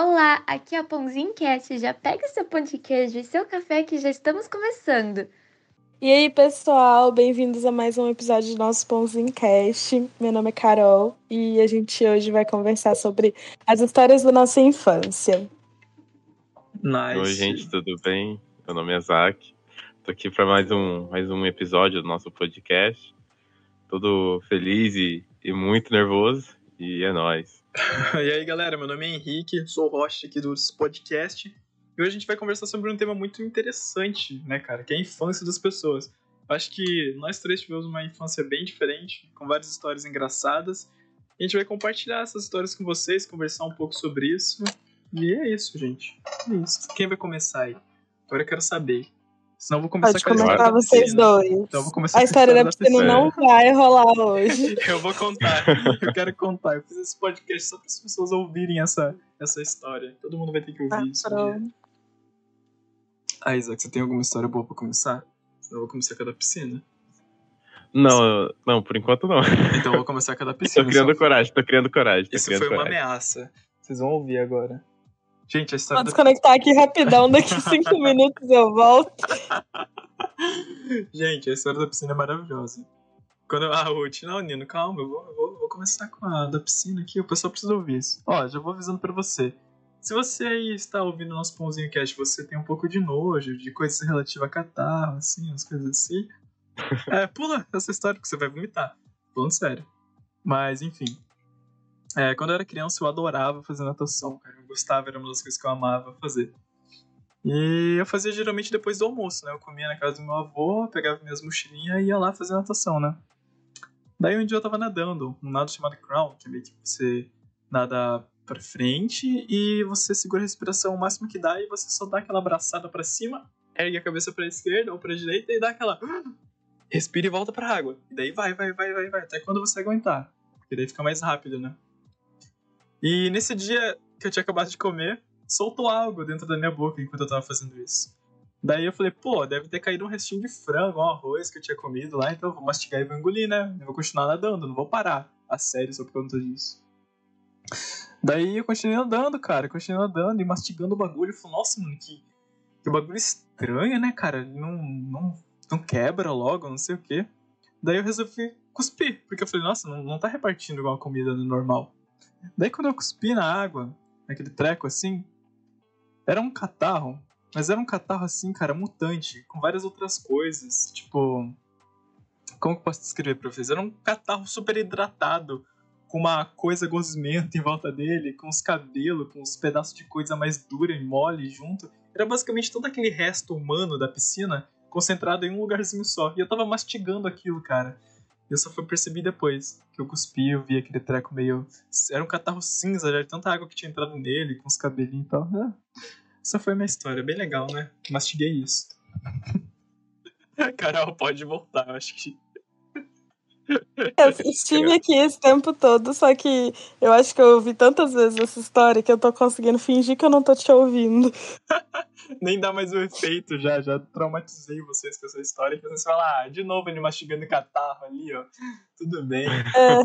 Olá, aqui é a Pãozinho Cast. Já pega seu pão de queijo e seu café que já estamos começando. E aí, pessoal, bem-vindos a mais um episódio do nosso Pãozinho Cast. Meu nome é Carol e a gente hoje vai conversar sobre as histórias da nossa infância. Nice. Oi, gente, tudo bem? Meu nome é Zac. Tô aqui para mais um, mais um episódio do nosso podcast. Todo feliz e, e muito nervoso. E é nóis. e aí, galera, meu nome é Henrique, sou o host aqui do podcast. E hoje a gente vai conversar sobre um tema muito interessante, né, cara? Que é a infância das pessoas. Acho que nós três tivemos uma infância bem diferente, com várias histórias engraçadas. E a gente vai compartilhar essas histórias com vocês, conversar um pouco sobre isso. E é isso, gente. É isso. Quem vai começar aí? Agora eu quero saber. Senão eu vou começar Pode com a da vocês piscina. dois. Então eu vou começar A história da piscina piscina. não vai rolar hoje. Eu vou contar. Eu quero contar. Eu fiz esse podcast só para as pessoas ouvirem essa, essa história. Todo mundo vai ter que ouvir Ah, isso. um dia. pronto. Ah, Isaac, você tem alguma história boa pra começar? Senão eu vou começar com a da piscina. Não, não, por enquanto não. Então eu vou começar com a da piscina. Tô criando só- coragem, tô criando coragem. Tô Isso criando foi uma coragem. ameaça. Vocês vão ouvir agora. Gente, a Vou história da... desconectar aqui rapidão, daqui cinco minutos eu volto. Gente, a história da piscina é maravilhosa. Quando eu... Ah, Ruth, não, Nino, calma, eu vou, eu vou, vou começar com a da piscina aqui, o pessoal precisa ouvir isso. Ó, já vou avisando pra você. Se você aí está ouvindo nosso pãozinho cast, você tem um pouco de nojo, de coisas relativas a catarro, assim, umas coisas assim. É, pula essa história que você vai vomitar. Falando sério. Mas, enfim. É, quando eu era criança, eu adorava fazer natação, cara. Eu gostava, era uma das coisas que eu amava fazer. E eu fazia geralmente depois do almoço, né? Eu comia na casa do meu avô, pegava minhas mochilinhas e ia lá fazer natação, né? Daí um dia eu tava nadando, um nado chamado crown, que é meio que você nada pra frente e você segura a respiração o máximo que dá e você só dá aquela abraçada pra cima, ergue a cabeça pra esquerda ou pra direita e dá aquela. Respira e volta pra água. E daí vai, vai, vai, vai, vai, até quando você aguentar. Porque daí fica mais rápido, né? E nesse dia que eu tinha acabado de comer, soltou algo dentro da minha boca enquanto eu tava fazendo isso. Daí eu falei, pô, deve ter caído um restinho de frango, um arroz que eu tinha comido lá, então eu vou mastigar e vou engolir, né? Eu vou continuar nadando, não vou parar a sério só por conta disso. Daí eu continuei andando, cara, continuei andando e mastigando o bagulho. Eu falei, nossa, mano, que, que bagulho estranho, né, cara? Não, não, não quebra logo, não sei o quê. Daí eu resolvi cuspir, porque eu falei, nossa, não, não tá repartindo igual a comida no normal. Daí quando eu cuspi na água, naquele treco assim, era um catarro, mas era um catarro assim, cara, mutante, com várias outras coisas. Tipo. Como que eu posso descrever pra vocês? Era um catarro super hidratado, com uma coisa gosmenta em volta dele, com os cabelos, com os pedaços de coisa mais dura e mole junto. Era basicamente todo aquele resto humano da piscina concentrado em um lugarzinho só. E eu tava mastigando aquilo, cara. Eu só fui perceber depois que eu cuspi, eu vi aquele treco meio. Era um catarro cinza, já de tanta água que tinha entrado nele, com os cabelinhos e tal. É. Essa foi a minha história, bem legal, né? Mastiguei isso. Carol, pode voltar, eu acho que. Eu estive aqui esse tempo todo, só que eu acho que eu ouvi tantas vezes essa história que eu tô conseguindo fingir que eu não tô te ouvindo. Nem dá mais o efeito já, já traumatizei vocês com essa história. Que vocês falam, ah, de novo ele mastigando catarro ali, ó. Tudo bem. É,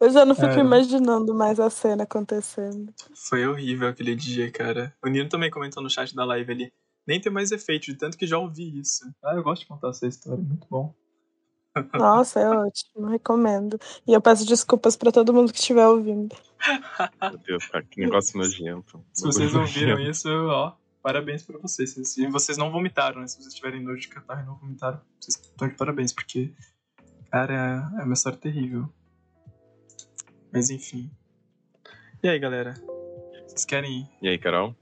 eu já não fico É. imaginando mais a cena acontecendo. Foi horrível aquele dia, cara. O Nino também comentou no chat da live ali. Nem tem mais efeito, de tanto que já ouvi isso. Ah, eu gosto de contar essa história, muito bom. Nossa, é ótimo, recomendo. E eu peço desculpas pra todo mundo que estiver ouvindo. Meu Deus, cara, que negócio nojento. Se vocês ouviram isso, ó, parabéns pra vocês. E vocês não vomitaram, né? Se vocês tiverem nojo de catarro e não vomitaram, vocês estão de parabéns, porque, cara, é uma história terrível. Mas enfim. E aí, galera? Vocês querem. E aí, Carol?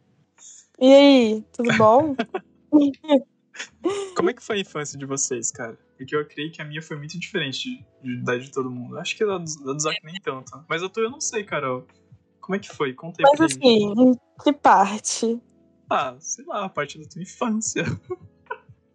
E aí, tudo bom? Como é que foi a infância de vocês, cara? Porque eu creio que a minha foi muito diferente da de todo mundo. Acho que a do, da do Zac nem tanto. Mas a tua eu não sei, Carol. Como é que foi? Conta aí Mas pra assim, em que parte? Ah, sei lá, a parte da tua infância.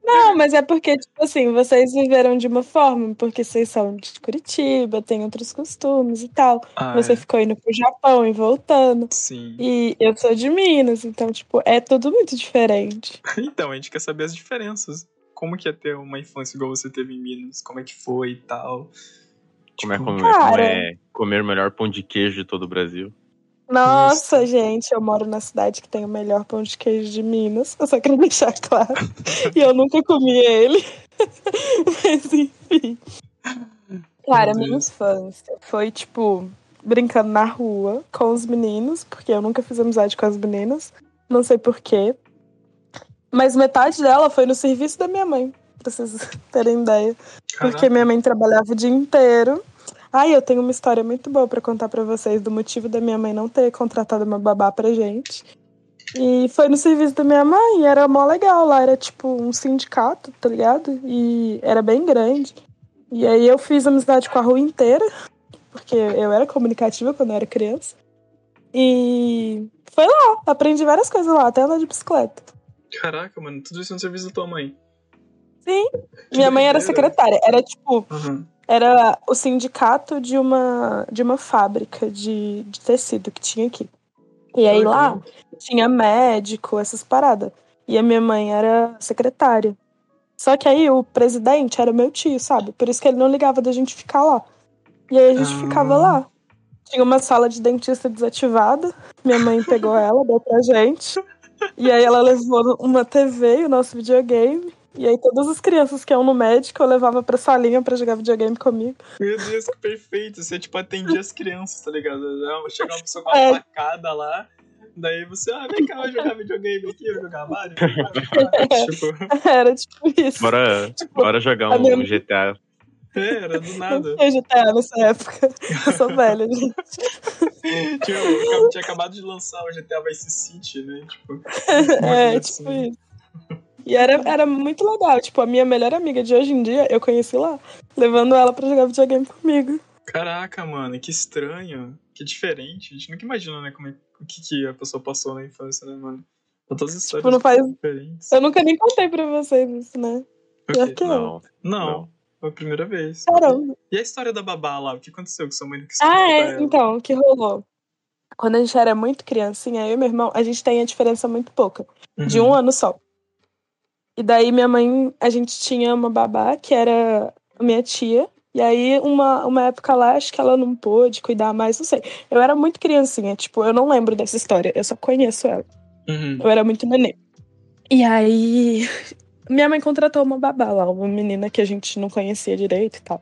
Não, mas é porque, tipo assim, vocês viveram de uma forma, porque vocês são de Curitiba, têm outros costumes e tal. Ah, Você é. ficou indo pro Japão e voltando. Sim. E eu sou de Minas, então, tipo, é tudo muito diferente. Então, a gente quer saber as diferenças. Como que é ter uma infância igual você teve em Minas? Como é que foi e tal? Como é, Tipo, comer, Cara. como é comer o melhor pão de queijo de todo o Brasil? Nossa, gente, eu moro na cidade que tem o melhor pão de queijo de Minas. Eu só quero deixar claro. e eu nunca comi ele. Mas enfim. Cara, minha infância foi tipo brincando na rua com os meninos, porque eu nunca fiz amizade com as meninas. Não sei porquê. Mas metade dela foi no serviço da minha mãe, pra vocês terem ideia. Porque Caraca. minha mãe trabalhava o dia inteiro. Ai, eu tenho uma história muito boa pra contar pra vocês do motivo da minha mãe não ter contratado uma babá pra gente. E foi no serviço da minha mãe, era mó legal lá, era tipo um sindicato, tá ligado? E era bem grande. E aí eu fiz amizade com a rua inteira, porque eu era comunicativa quando eu era criança. E foi lá, aprendi várias coisas lá, até andar de bicicleta. Caraca, mano, tudo isso no serviço da tua mãe. Sim. Que Minha mãe era secretária, era tipo Aham. era o sindicato de uma, de uma fábrica de, de tecido que tinha aqui. E aí lá tinha médico, essas paradas. E a minha mãe era secretária. Só que aí o presidente era meu tio, sabe? Por isso que ele não ligava da gente ficar lá. E aí a gente Ah. ficava lá. Tinha uma sala de dentista desativada. Minha mãe pegou ela, deu pra gente. E aí ela levou uma TV e o nosso videogame. E aí todas as crianças que iam no médico eu levava pra salinha pra jogar videogame comigo. Meu Deus, que perfeito. Você, tipo, atendia as crianças, tá ligado? Chegava uma pessoa com uma É. facada lá. Daí você, ah, vem cá, vai jogar videogame aqui, eu jogar Mario. tipo, Era tipo isso. Bora, bora jogar um minha- GTA. É, era do Não nada. tinha GTA nessa época. Eu sou velha, gente. Tinha, eu tinha acabado de lançar o GTA Vice City, né? Tipo, É, tipo assim. isso. E era, era muito legal. Tipo, a minha melhor amiga de hoje em dia, eu conheci lá, levando ela pra jogar videogame comigo. caraca, mano, que estranho. Que diferente. A gente nunca imagina, né, como é, o que, que a pessoa passou na infância, né, mano? Todas as histórias Tipo, não faz- diferentes. Eu nunca nem contei pra vocês isso, né? Pior Ok. que não. Não. Não, Não. Foi a primeira vez. Caramba. E a história da babá lá? O que aconteceu com sua mãe? quis Ah, é. Então, o que rolou? Quando a gente era muito criancinha, eu e meu irmão, a gente tem a diferença muito pouca. De Uhum. um ano só. E daí minha mãe, a gente tinha uma babá que era a minha tia. E aí, uma, uma época lá, acho que ela não pôde cuidar mais, não sei. Eu era muito criancinha, tipo, eu não lembro dessa história, eu só conheço ela. Uhum. Eu era muito neném. E aí, minha mãe contratou uma babá lá, uma menina que a gente não conhecia direito e tal.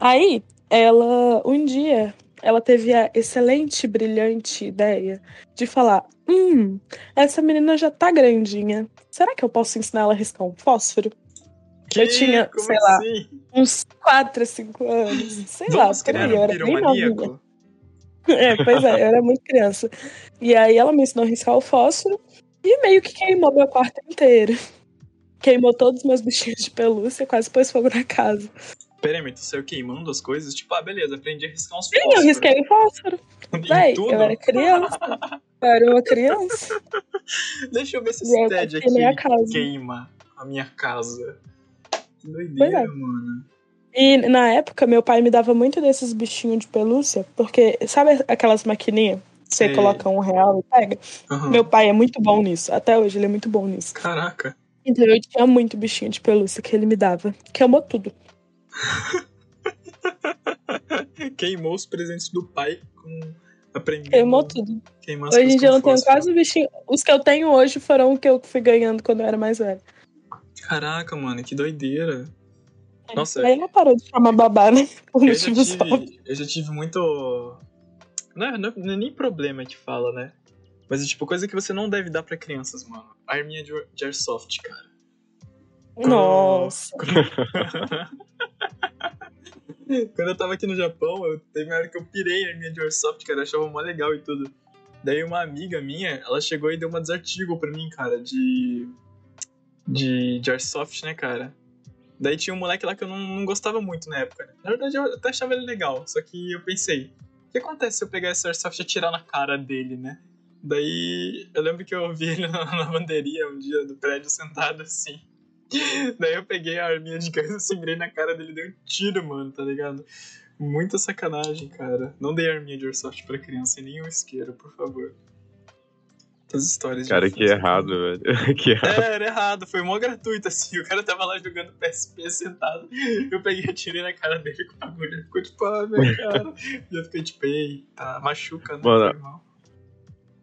Aí, ela, um dia, ela teve a excelente, brilhante ideia de falar: Hum, essa menina já tá grandinha. Será que eu posso ensinar ela a riscar um fósforo? Eu tinha, Como sei lá, assim? uns 4, 5 anos. Sei lá, por criar aí, eu era bem novinha. É, pois é, eu era muito criança. E aí ela me ensinou a riscar o fósforo e meio que queimou meu quarto inteiro. Queimou todos os meus bichinhos de pelúcia, quase pôs fogo na casa. Pera aí, mas tu saiu queimando as coisas? Tipo, ah, beleza, aprendi a riscar uns Sim, eu fósforos. risquei o fósforo. Véi, eu era criança. Eu era uma criança. Deixa eu ver se esse TED aqui casa. queima a minha casa. Que doideira, é. mano. E na época, meu pai me dava muito desses bichinhos de pelúcia, porque sabe aquelas maquininhas? Você Sei. coloca um real e pega? Aham. Meu pai é muito bom nisso. Até hoje ele é muito bom nisso. Caraca. Então eu tinha muito bichinho de pelúcia que ele me dava. Queimou tudo. Queimou os presentes do pai com aprendendo Queimou tudo. queimar Hoje em dia eu não tenho quase bichinho. Os que eu tenho hoje foram o que eu fui ganhando quando eu era mais velha. Caraca, mano, que doideira. Nossa, Aí ela parou de chamar babá, né? Por eu já, motivos óbvios. tive, eu já tive muito. Não, é- não é nem problema que fala, né? Mas é tipo coisa que você não deve dar pra crianças, mano. Arminha de, de airsoft, cara. Nossa. Quando eu tava aqui no Japão, eu teve uma hora que eu pirei a arminha de airsoft, cara. Eu achava mó legal e tudo. Daí uma amiga minha, ela chegou e deu uma desartigo pra mim, cara, de. De, de airsoft, né, cara? Daí tinha um moleque lá que eu não, não gostava muito na época. né? Na verdade, eu até achava ele legal, só que eu pensei, o que acontece se eu pegar esse airsoft e atirar na cara dele, né? Daí eu lembro que eu vi ele na lavanderia um dia do prédio sentado assim. Daí eu peguei a arminha de gás, mirei na cara dele e dei um tiro, mano, tá ligado? Muita sacanagem, cara. Não dei arminha de airsoft pra criança e nem um isqueiro, por favor. Muitas histórias de Cara, que errado, velho. Que errado. É, era errado, foi mó gratuito, assim. O cara tava lá jogando PSP sentado. Eu peguei e atirei na cara dele com o bagulho. Ficou tipo, ah, meu cara. E eu fiquei tipo, eita, machuca, né? Mano, mal.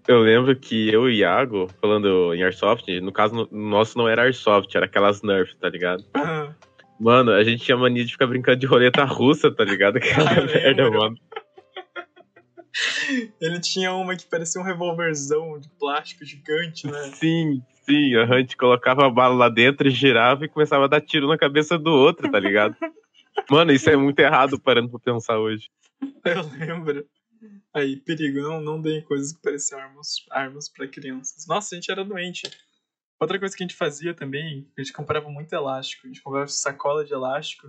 Eu lembro que eu e o Iago, falando em Airsoft, no caso no- nosso não era Airsoft, era aquelas Nerf, tá ligado? Ah, Mano, a gente tinha mania de ficar brincando de roleta russa, tá ligado? Aquela Ah, merda, mano. Ele tinha uma que parecia um revolverzão de plástico gigante, né? Sim, sim, a gente colocava a bala lá dentro e girava e começava a dar tiro na cabeça do outro, tá ligado? Mano, isso é muito errado parando pra pensar hoje. Eu lembro. Aí, perigo, não, não deem coisas que pareciam armas, armas pra crianças. Nossa, a gente era doente. Outra coisa que a gente fazia também, a gente comprava muito elástico. A gente comprava sacola de elástico.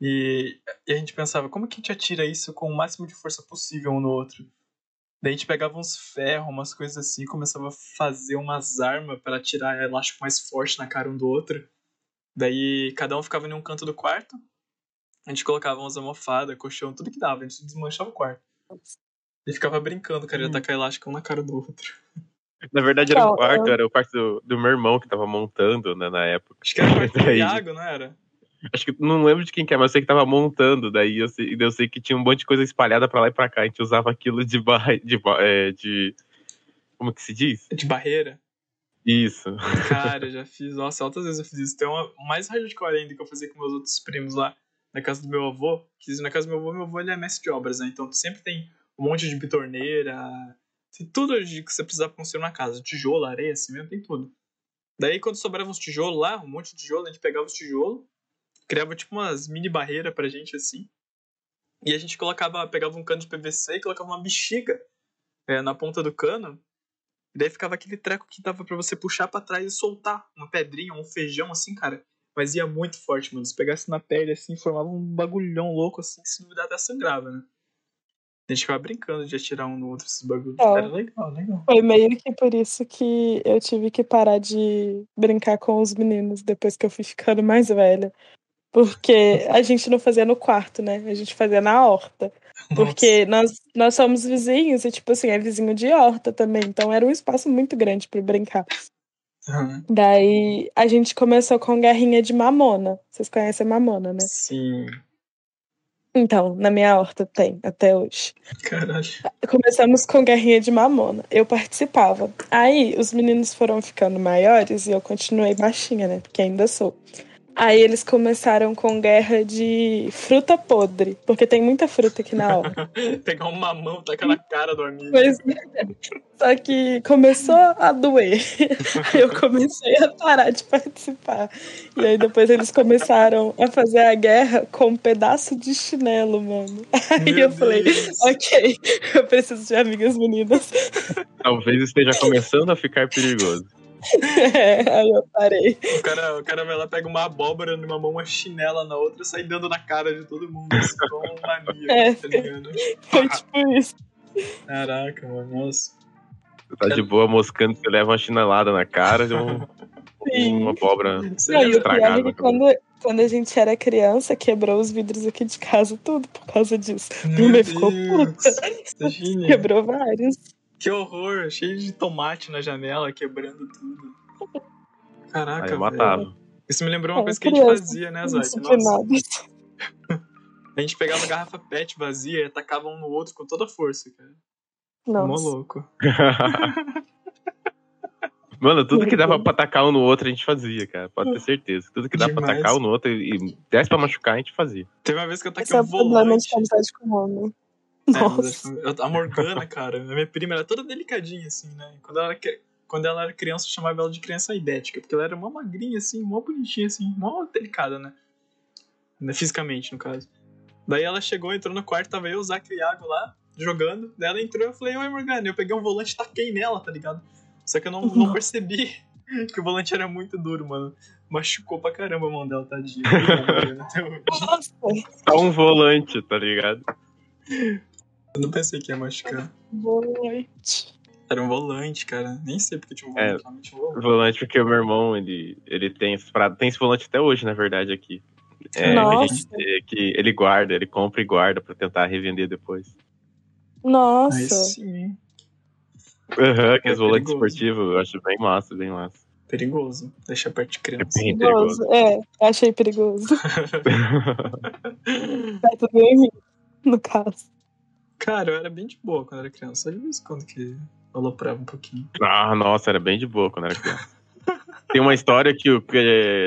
E, e a gente pensava, como que a gente atira isso com o máximo de força possível um no outro? Daí a gente pegava uns ferros, umas coisas assim, começava a fazer umas armas para atirar elástico mais forte na cara um do outro. Daí cada um ficava em um canto do quarto. A gente colocava umas almofadas, colchão, tudo que dava. A gente desmanchava o quarto. E ficava brincando, cara, de Hum. atacar elástico um na cara do outro. Na verdade era um Não, quarto, eu- era o quarto do, do meu irmão que tava montando, né, na época. Acho que era o quarto do Iago, não era? Acho que não lembro de quem que é, mas eu sei que tava montando. Daí eu sei, eu sei que tinha um monte de coisa espalhada pra lá e pra cá. A gente usava aquilo de barra, de, é, de como que se diz? De barreira. Isso. Cara, eu já fiz. Nossa, altas vezes eu fiz isso. Tem uma mais hardcore ainda que eu fazia com meus outros primos lá na casa do meu avô. Que na casa do meu avô, meu avô ele é mestre de obras, né? Então sempre tem um monte de bitorneira. Tem tudo que você precisar pra construir uma casa. Tijolo, areia, mesmo, tem tudo. Daí quando sobrava uns tijolos lá, um monte de tijolo, a gente pegava os tijolos, criava tipo umas mini barreiras pra gente assim. E a gente colocava, pegava um cano de PVC e colocava uma bexiga é, na ponta do cano. E daí ficava aquele treco que dava pra você puxar pra trás e soltar uma pedrinha, um feijão assim, cara. Mas ia muito forte, mano. Se pegasse na pele assim, formava um bagulhão louco assim, que se duvidar até sangrava, né? A gente ficava brincando de atirar um no outro esses bagulhos. É. Era legal, legal. Foi meio que por isso que eu tive que parar de brincar com os meninos depois que eu fui ficando mais velha. Porque a gente não fazia no quarto, né? A gente fazia na horta. Porque nós, nós somos vizinhos e, tipo assim, é vizinho de horta também. Então era um espaço muito grande pra brincar. Nossa. Daí a gente começou com guerrinha de mamona. Vocês conhecem mamona, né? Sim. Então, na minha horta tem, até hoje. Caralho. Começamos com guerrinha de mamona. Eu participava. Aí os meninos foram ficando maiores e eu continuei baixinha, né? Porque ainda sou. Aí eles começaram com guerra de fruta podre, porque tem muita fruta aqui na horta. Pegar um mamão, tacar na cara do amigo. Pois é. Só que começou a doer. Aí eu comecei a parar de participar. E aí depois eles começaram a fazer a guerra com um pedaço de chinelo, mano. Aí Meu eu falei, Deus. ok, eu preciso de amigas meninas. Talvez esteja começando a ficar perigoso. É, aí eu parei. O cara, o cara vai lá, pega uma abóbora numa mão, uma chinela na outra, sai dando na cara de todo mundo, assim, como um maníaco, É. tá ligado? Foi tipo isso. Caraca, mano, nossa. Você tá de boa moscando, você leva uma chinelada na cara e um, uma abóbora. Não, é cabeça. quando, quando a gente era criança, quebrou os vidros aqui de casa, tudo por causa disso. Minha Meu mãe ficou puta. Imagine. Quebrou vários. Que horror, cheio de tomate na janela, quebrando tudo. Caraca, Aí velho. Isso me lembrou uma É, coisa que a gente fazia, né, Zay? A gente pegava garrafa pet vazia e atacava um no outro com toda a força, cara. Mó Nossa. louco. Mano, tudo que dava pra atacar um no outro a gente fazia, cara. Pode ter certeza. Tudo que dá pra atacar um no outro e desse pra machucar, a gente fazia. Teve uma vez que eu taquei Esse é um o problema volante. de amizade com homem. É, Nossa. eu- a Morgana, cara, a minha prima era toda delicadinha, assim, né? Quando ela, era, quando ela era criança, eu chamava ela de criança idética, porque ela era mó magrinha, assim, mó bonitinha, assim, mó delicada, né? Né, Fisicamente, no caso. Daí ela chegou, entrou no quarto, tava eu, o Zac e o Iago lá, jogando. Daí ela entrou e eu falei, oi, Morgana. Eu peguei um volante e taquei nela, tá ligado? Só que eu não, não percebi que o volante era muito duro, mano. Machucou pra caramba a mão dela, tadinha. Só um volante, tá ligado? Eu não pensei que ia machucar. boa noite. Era um volante, cara. Nem sei porque tinha um É. volante, realmente um volante. Volante, porque o meu irmão, ele, ele tem essas paradas. Tem esse volante até hoje, na verdade, aqui. É, Nossa. a gente, é, que ele guarda, ele compra e guarda pra tentar revender depois. Aí Nossa. sim, hein? Aham, que É os volantes esportivos, eu acho bem massa, bem massa. Perigoso. Deixa perto de É criança. bem perigoso. É, achei perigoso. Perto do Henrique, no caso. Cara, eu era bem de boa quando era criança. Só de vez em quando que aloprava um pouquinho. Ah, nossa, era bem de boa quando era criança. Tem uma história que o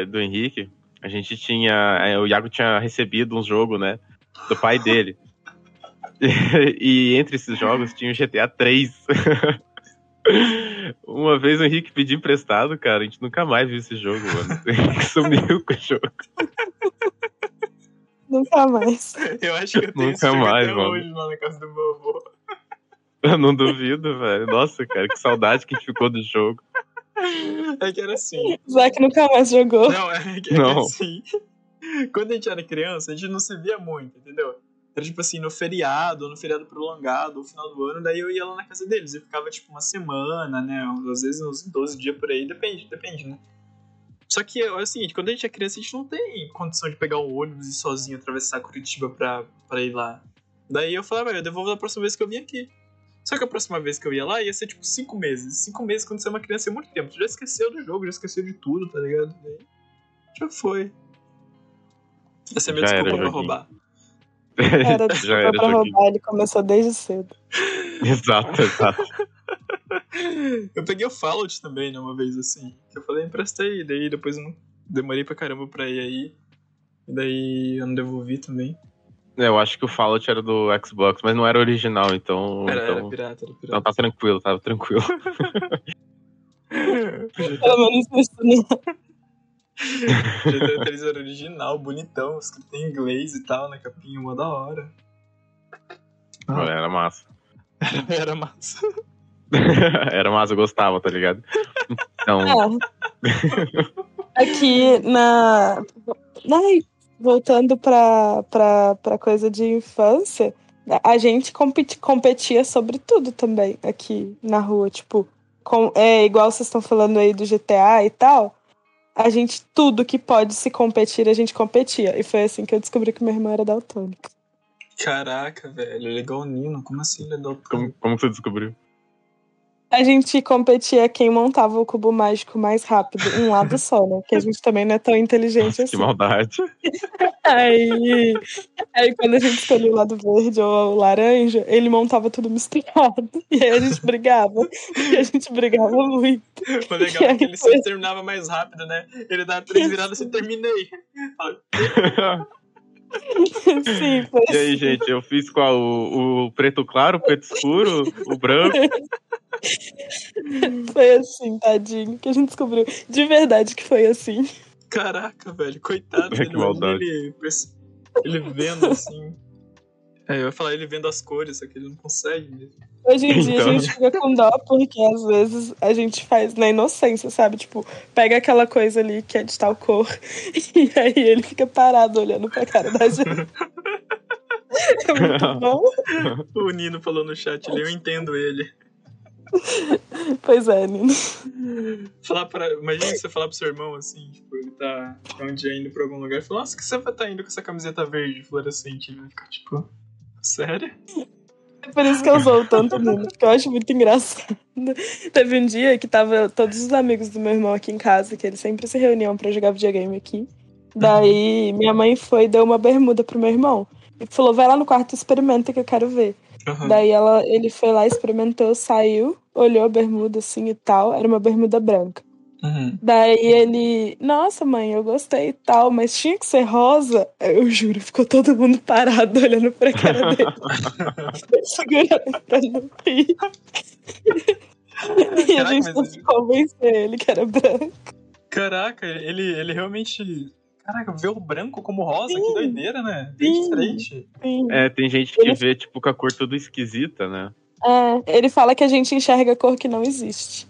do Henrique, a gente tinha. é, O Iago tinha recebido um jogo, né? Do pai dele. E entre esses jogos tinha o GTA 3. Uma vez o Henrique pediu emprestado, cara. A gente nunca mais viu esse jogo, mano. O Henrique sumiu com o jogo. Nunca mais. Eu acho que eu tenho esse Nunca mais, até mano. hoje lá na casa do meu avô. Eu não duvido, velho. Nossa, cara, que saudade que ficou do jogo. É que era assim. Zack nunca mais jogou. Não, é que, é que Não. assim. Quando a gente era criança, a gente não se via muito, entendeu? Era tipo assim, no feriado, ou no feriado prolongado, ou final do ano, daí eu ia lá na casa deles. Eu ficava tipo uma semana, né? Às vezes uns 12 dias por aí, depende, depende, né? Só que é o seguinte, quando a gente é criança, a gente não tem condição de pegar um ônibus e ir sozinho atravessar Curitiba pra, pra ir lá. Daí eu falava, "Ah, eu devolvo da próxima vez que eu vim aqui. Só que a próxima vez que eu ia lá ia ser tipo cinco meses. Cinco meses quando você é uma criança é muito tempo. Tu já esqueceu do jogo, já esqueceu de tudo, tá ligado? Daí já foi. Essa é a minha Já era desculpa pra roubar. Era Já desculpa era pra joguinho. roubar, ele começou desde cedo. Exato, exato. Eu peguei o Fallout também, né, uma vez assim. Que eu falei, empresta aí. Daí depois eu não demorei pra caramba pra ir aí. E daí eu não devolvi também. É, Eu acho que o Fallout era do Xbox, mas não era original, então. Era, então, era pirata, era então pirata. tá tranquilo, tava tranquilo. Pelo menos isso, né? O GTA 3 era original, bonitão, escrito em inglês e tal, na capinha, mó da hora. Ah. Olha, Era massa. Era massa. Era massa, eu gostava, tá ligado? Então, É. Aqui na. Ai, voltando pra, pra, pra coisa de infância, a gente competi- competia sobre tudo também aqui na rua. Tipo, com, é igual vocês estão falando aí do GTA e tal. A gente, tudo que pode se competir, a gente competia. E foi assim que eu descobri que meu irmão era daltônico. Caraca, velho, ele é igual o Nino, como assim ele é do como, como você descobriu? A gente competia quem montava o cubo mágico mais rápido, um lado só, né? Porque a gente também não é tão inteligente Nossa, assim. que maldade. Aí, aí quando a gente escolhia o lado verde ou o laranja, ele montava tudo misturado. E aí a gente brigava. E a gente brigava muito. O legal é que ele sempre terminava mais rápido, né? Ele dava três viradas e terminei. Sim, foi E aí, gente, eu fiz qual? O, o preto claro, o preto escuro, o branco? Foi assim, tadinho, que a gente descobriu de verdade que foi assim. Caraca, velho, coitado. Que dele, imagina maldade. Ele, ele vendo assim. É, eu ia falar ele vendo as cores, só que ele não consegue mesmo. Hoje em dia Então. a gente fica com dó porque às vezes a gente faz na inocência, sabe? Tipo, pega aquela coisa ali que é de tal cor e aí ele fica parado olhando pra cara da gente. É muito bom. O Nino falou no chat ali, eu entendo ele. Pois é, Nino. Falar pra, imagina você falar pro seu irmão assim, tipo, ele tá tá um dia indo pra algum lugar e fala, nossa, que você vai estar indo com essa camiseta verde fluorescente? Ele vai ficar tipo, sério? É por isso que eu sou tanto Nino, porque eu acho muito engraçado. Teve um dia que tava todos os amigos do meu irmão aqui em casa, que eles sempre se reuniam pra jogar videogame aqui. Daí minha mãe foi e deu uma bermuda pro meu irmão. E falou, vai lá no quarto e experimenta que eu quero ver. Aham. Daí ela, ele foi lá, experimentou, saiu, olhou a bermuda assim e tal. Era uma bermuda branca. Uhum. Daí ele, nossa mãe, eu gostei e tal, mas tinha que ser rosa. Eu juro, ficou todo mundo parado olhando pra cara dele. Segurando pra não rir. e a Caraca, gente mas teve que convencer ele que era branco. Caraca, ele, ele realmente. Caraca, vê o branco como rosa, que Sim. doideira, né? Bem Sim. diferente. Sim. É, tem gente que Ele- vê, tipo, com a cor toda esquisita, né? É, ele fala que a gente enxerga cor que não existe.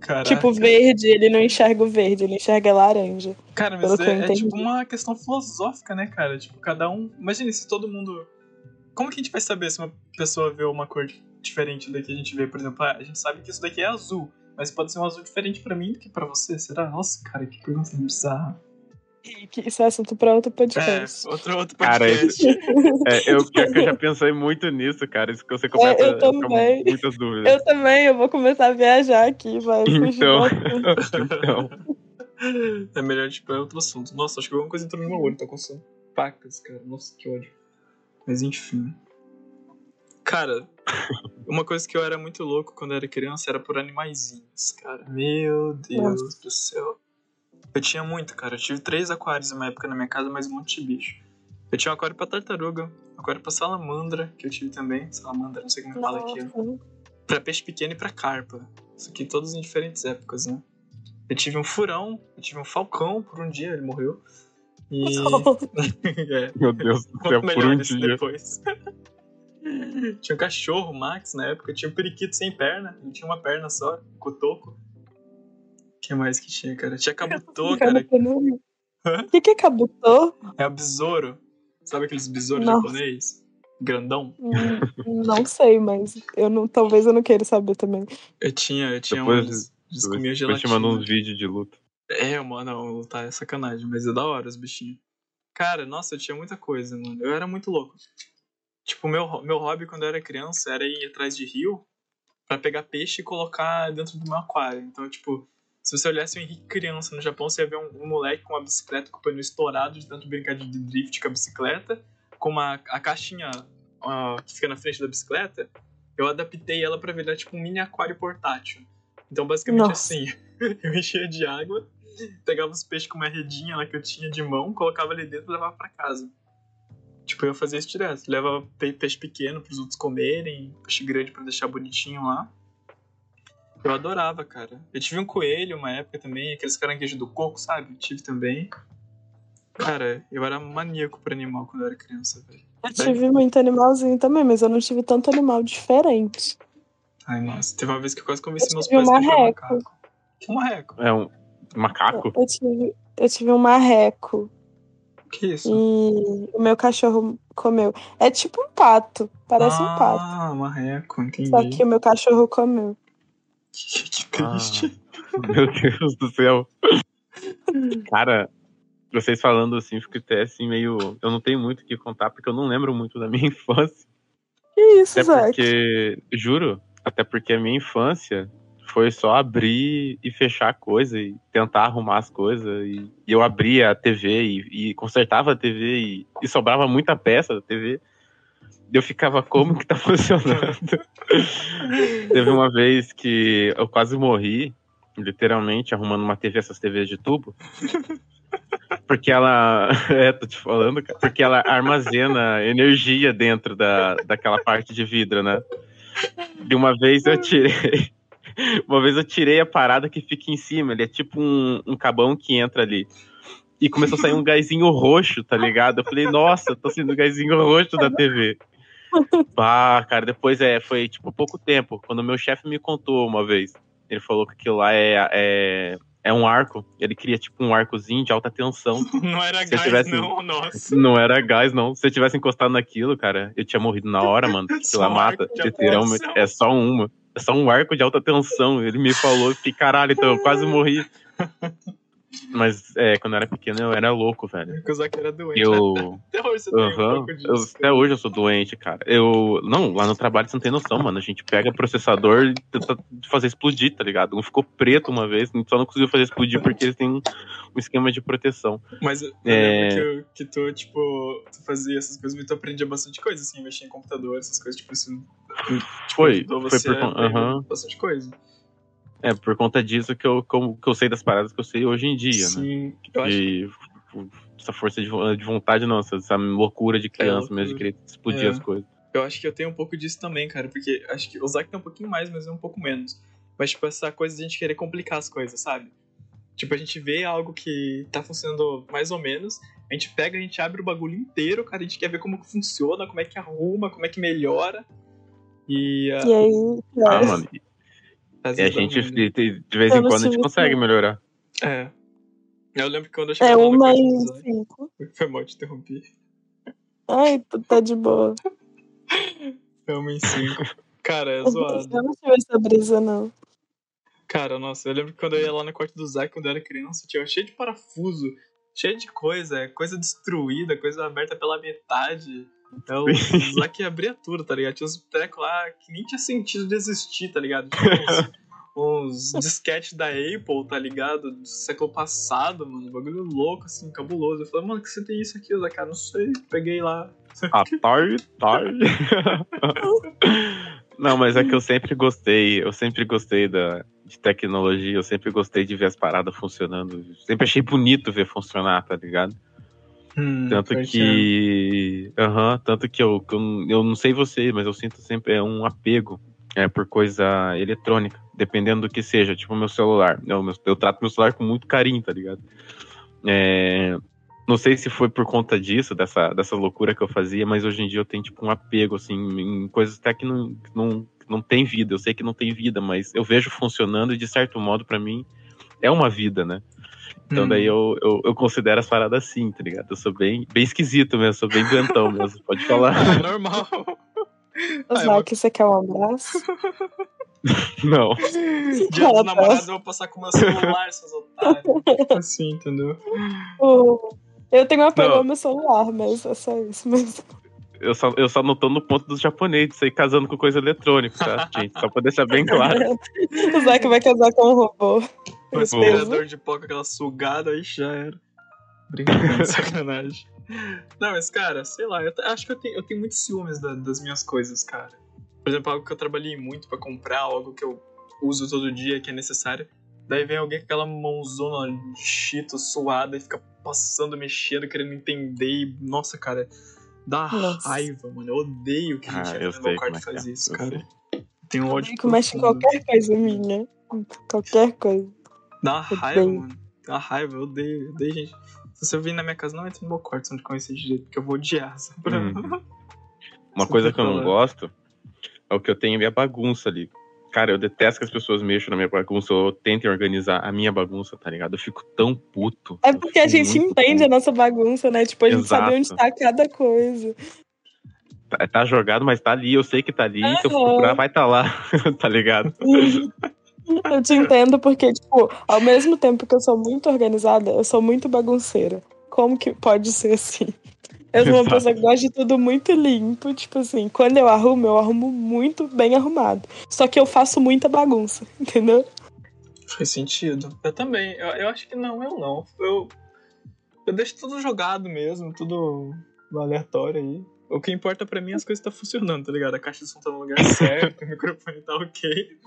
Caraca. Tipo, verde, ele não enxerga o verde, ele enxerga laranja. Cara, mas é, é tipo uma questão filosófica, né, cara? Tipo, cada um. Imagina se todo mundo. Como que a gente vai saber se uma pessoa vê uma cor diferente da que a gente vê? Por exemplo, ah, a gente sabe que isso daqui é azul, mas pode ser um azul diferente pra mim do que pra você, será? Nossa, cara, que pergunta bizarra. Que Isso é assunto pra outro É, podcast. outro, outro Cara, podcast. É, eu, pior que eu já pensei muito nisso, cara. Isso que você começa É, eu com também. muitas dúvidas. Eu também, eu vou começar a viajar aqui, vai. Então. Então, É melhor, tipo, é outro assunto. Nossa, acho que alguma coisa entrou no meu olho, tá coçando pacas, cara. Nossa, que ódio. Mas enfim. Cara, Uma coisa que eu era muito louco quando eu era criança era por animaizinhos, cara. Meu Deus Nossa. do céu. Eu tinha muito, cara. Eu tive três aquários uma época na minha casa, mas um monte de bicho. Eu tinha um aquário pra tartaruga, um aquário pra salamandra, que eu tive também. Salamandra, não sei como fala aqui. Pra peixe pequeno e pra carpa. Isso aqui todos em diferentes épocas, né? Eu tive um furão, eu tive um falcão por um dia, ele morreu. E. é, Meu Deus do céu, por melhor um isso dia. depois. tinha um cachorro, Max, na época. Tinha um periquito sem perna. Ele tinha uma perna só, cotoco. O que mais que tinha, cara? Tinha cabutô, cara. O que, que é cabutô? É o besouro. Sabe aqueles besouros japonês? Grandão. Hum, não sei, mas eu não, talvez eu não queira saber também. Eu tinha, eu tinha Depois- uns. Eles comiam Depois te gelatina. mandou uns vídeos de luta. É, mano, tá, é sacanagem, mas é da hora os bichinhos. Cara, nossa, eu tinha muita coisa, mano. Eu era muito louco. Tipo, meu, meu hobby quando eu era criança era ir atrás de rio pra pegar peixe e colocar dentro do meu aquário. Então, tipo, se você olhasse o Henrique criança no Japão, você ia ver um, um moleque com uma bicicleta com o pneu estourado de tanto brincar de drift com a bicicleta, com uma, a caixinha ó, que fica na frente da bicicleta. Eu adaptei ela pra virar tipo um mini aquário portátil. Então, basicamente Nossa. assim, eu enchia de água, pegava os peixes com uma redinha lá que eu tinha de mão, colocava ali dentro e levava pra casa. Tipo, eu fazia isso direto. Levava pe- peixe pequeno pros outros comerem, peixe grande pra deixar bonitinho lá. Eu adorava, cara. Eu tive um coelho uma época também, aqueles caranguejos do coco, sabe? Eu tive também. Cara, eu era maníaco por animal quando eu era criança, velho. Eu tive muito animalzinho também, mas eu não tive tanto animal diferente. Ai, nossa. Teve uma vez que eu quase convenci Eu meus pais um que eu marreco. macaco. Que marreco? É um macaco? Eu tive, eu tive um marreco Que isso? e o meu cachorro comeu. É tipo um pato, parece um pato. Ah, marreco, entendi. Só que o meu cachorro comeu. Que, que triste. Meu Deus do céu. Cara, vocês falando assim, fico até assim meio. Eu não tenho muito o que contar, porque eu não lembro muito da minha infância. Que isso, Até Zac? porque, juro, até porque a minha infância foi só abrir e fechar coisa e tentar arrumar as coisas. E, e eu abria a TV e, e consertava a TV e, e sobrava muita peça da TV. Eu ficava, como que tá funcionando? Teve uma vez que eu quase morri, literalmente, arrumando uma TV, essas TVs de tubo. Porque ela. É, tô te falando, cara. Porque ela armazena energia dentro da, daquela parte de vidro, né? De uma vez eu tirei. Uma vez eu tirei a parada que fica em cima. Ele é tipo um, um cabão que entra ali. E começou a sair um gásinho roxo, tá ligado? Eu falei, nossa, tô sendo gásinho roxo da TV. Bah, cara, depois é, foi tipo pouco tempo. Quando meu chefe me contou uma vez, ele falou que aquilo lá é, é, é um arco. Ele queria tipo um arcozinho de alta tensão. Não era Se gás, tivesse- não, nossa. Não era gás, não. Se eu tivesse encostado naquilo, cara, eu tinha morrido na hora, mano. Aquilo lá mata. Literalmente. tensão. É só uma. É só um arco de alta tensão. Ele me falou, fiquei, caralho, então eu quase morri. Mas é, quando eu era pequeno eu era louco, velho. O Zac era doente. Eu. Até hoje você tem um pouco Eu- disso. até hoje eu sou doente, cara. Eu. Não, lá no trabalho você não tem noção, mano. A gente pega processador e tenta fazer explodir, tá ligado? Um ficou preto uma vez, só não conseguiu fazer explodir porque eles têm um, um esquema de proteção. Mas eu É. que, eu- que tu, tipo, tu fazia essas coisas, mas tu aprendia bastante coisa, assim, mexer em computador, essas coisas, tipo, isso tipo, Foi, foi você por aham. bastante coisa. É, por conta disso que eu, que eu, que eu sei das paradas que eu sei hoje em dia, né? Sim, eu acho De, essa força de, de vontade, não, essa, essa loucura de criança mesmo, de querer explodir É. as coisas. Eu acho que eu tenho um pouco disso também, cara, porque acho que o Zac tem um pouquinho mais, mas eu um pouco menos. Mas, tipo, essa coisa de a gente querer complicar as coisas, sabe? Tipo, a gente vê algo que tá funcionando mais ou menos, a gente pega, a gente abre o bagulho inteiro, cara, a gente quer ver como que funciona, como é que arruma, como é que melhora. E, ah, E aí, Ah, é, mano, e a gente, né? de, de vez Eu em quando, a gente consegue melhorar. É. Eu lembro que quando eu é cheguei lá no uma Zac... cinco. Foi mal te interromper. Ai, tu tá de boa. Foi uma em cinco. Cara, é Eu zoado. não tive essa brisa, não. Cara, nossa, eu lembro que quando eu ia lá no quarto do Zac quando eu era criança, tinha cheio de parafuso, cheio de coisa, coisa destruída, coisa aberta pela metade. Então, o Zac abria tudo, tá ligado? Tinha uns trecos lá que nem tinha sentido de existir, tá ligado? Tinha uns, uns disquetes da Apple, tá ligado? Do século passado, mano. Um bagulho louco, assim, cabuloso. Eu falei, mano, que você tem isso aqui? Ah, não sei. Peguei lá. Ah, tarde, tarde. Não, mas é que eu sempre gostei, eu sempre gostei da, de tecnologia, eu sempre gostei de ver as paradas funcionando. Sempre achei bonito ver funcionar, tá ligado? Hum, Tanto que. Aham, tanto que eu, eu, não sei você, mas eu sinto sempre é um apego é, por coisa eletrônica, dependendo do que seja, tipo meu celular. Eu, meu- eu trato meu celular com muito carinho, tá ligado? É, não sei se foi por conta disso, dessa, dessa loucura que eu fazia, mas hoje em dia eu tenho tipo um apego, assim, em coisas até que não, não, não tem vida. Eu sei que não tem vida, mas eu vejo funcionando e de certo modo, pra mim, é uma vida, né? Então Hum. daí eu, eu, eu considero as paradas assim, tá ligado? Eu sou bem, bem esquisito mesmo, sou bem doentão mesmo, pode falar. Ah, normal. Ô, Ah, é uma- Zac, você quer um abraço? Não. Dia dos namorados eu vou passar com meu celular, seus otários. Tipo assim, entendeu? Ô, Eu tenho um apego Não. ao meu celular, mas é só isso mesmo. Eu só, eu só não tô no ponto dos japoneses, aí casando com coisa eletrônica, tá, gente? Só pra deixar bem claro. O Zac vai casar com um robô. O aspirador de pó com aquela sugada aí já era. Brincadeira, sacanagem. Não, mas cara, sei lá, eu acho que eu tenho, eu tenho muitos ciúmes da- das minhas coisas, cara. Por exemplo, algo que eu trabalhei muito pra comprar, algo que eu uso todo dia, que é necessário. Daí vem alguém com aquela mãozona de chito suada e fica passando, mexendo, querendo entender. E, nossa, cara, dá Nossa. raiva, mano. Eu odeio que a gente Ah, no meu quarto e é que faz é, isso, eu cara. sei. Tem um ódio Fico mexe em qualquer coisa minha. Qualquer coisa. Dá uma raiva, odeio. mano. Dá uma raiva, eu odeio, eu odeio, gente. Se você vir na minha casa, não entra no meu quarto se eu não te conhecer de jeito, porque eu vou odiar. Sabe? Hum. Uma coisa pra que eu não gosto é o que eu tenho minha bagunça ali. Cara, eu detesto que as pessoas mexam na minha bagunça ou tentem organizar a minha bagunça, tá ligado? Eu fico tão puto. É porque a gente entende a puto. nossa bagunça, né? Tipo, a gente sabe onde Exato. tá cada coisa. Tá, tá jogado, mas tá ali, eu sei que tá ali. Se eu procurar, vai tá lá, tá ligado? Eu te entendo porque, tipo, ao mesmo tempo que eu sou muito organizada, eu sou muito bagunceira. Como que pode ser assim? Eu sou uma Exato. pessoa que gosta de tudo muito limpo, tipo assim, quando eu arrumo, eu arrumo muito bem arrumado. Só que eu faço muita bagunça, entendeu? Faz sentido. Eu também. Eu, eu acho que não, eu não. Eu, eu deixo tudo jogado mesmo, tudo aleatório aí. O que importa pra mim é as coisas tá funcionando, tá ligado? A caixa de som tá no lugar certo, o microfone tá ok.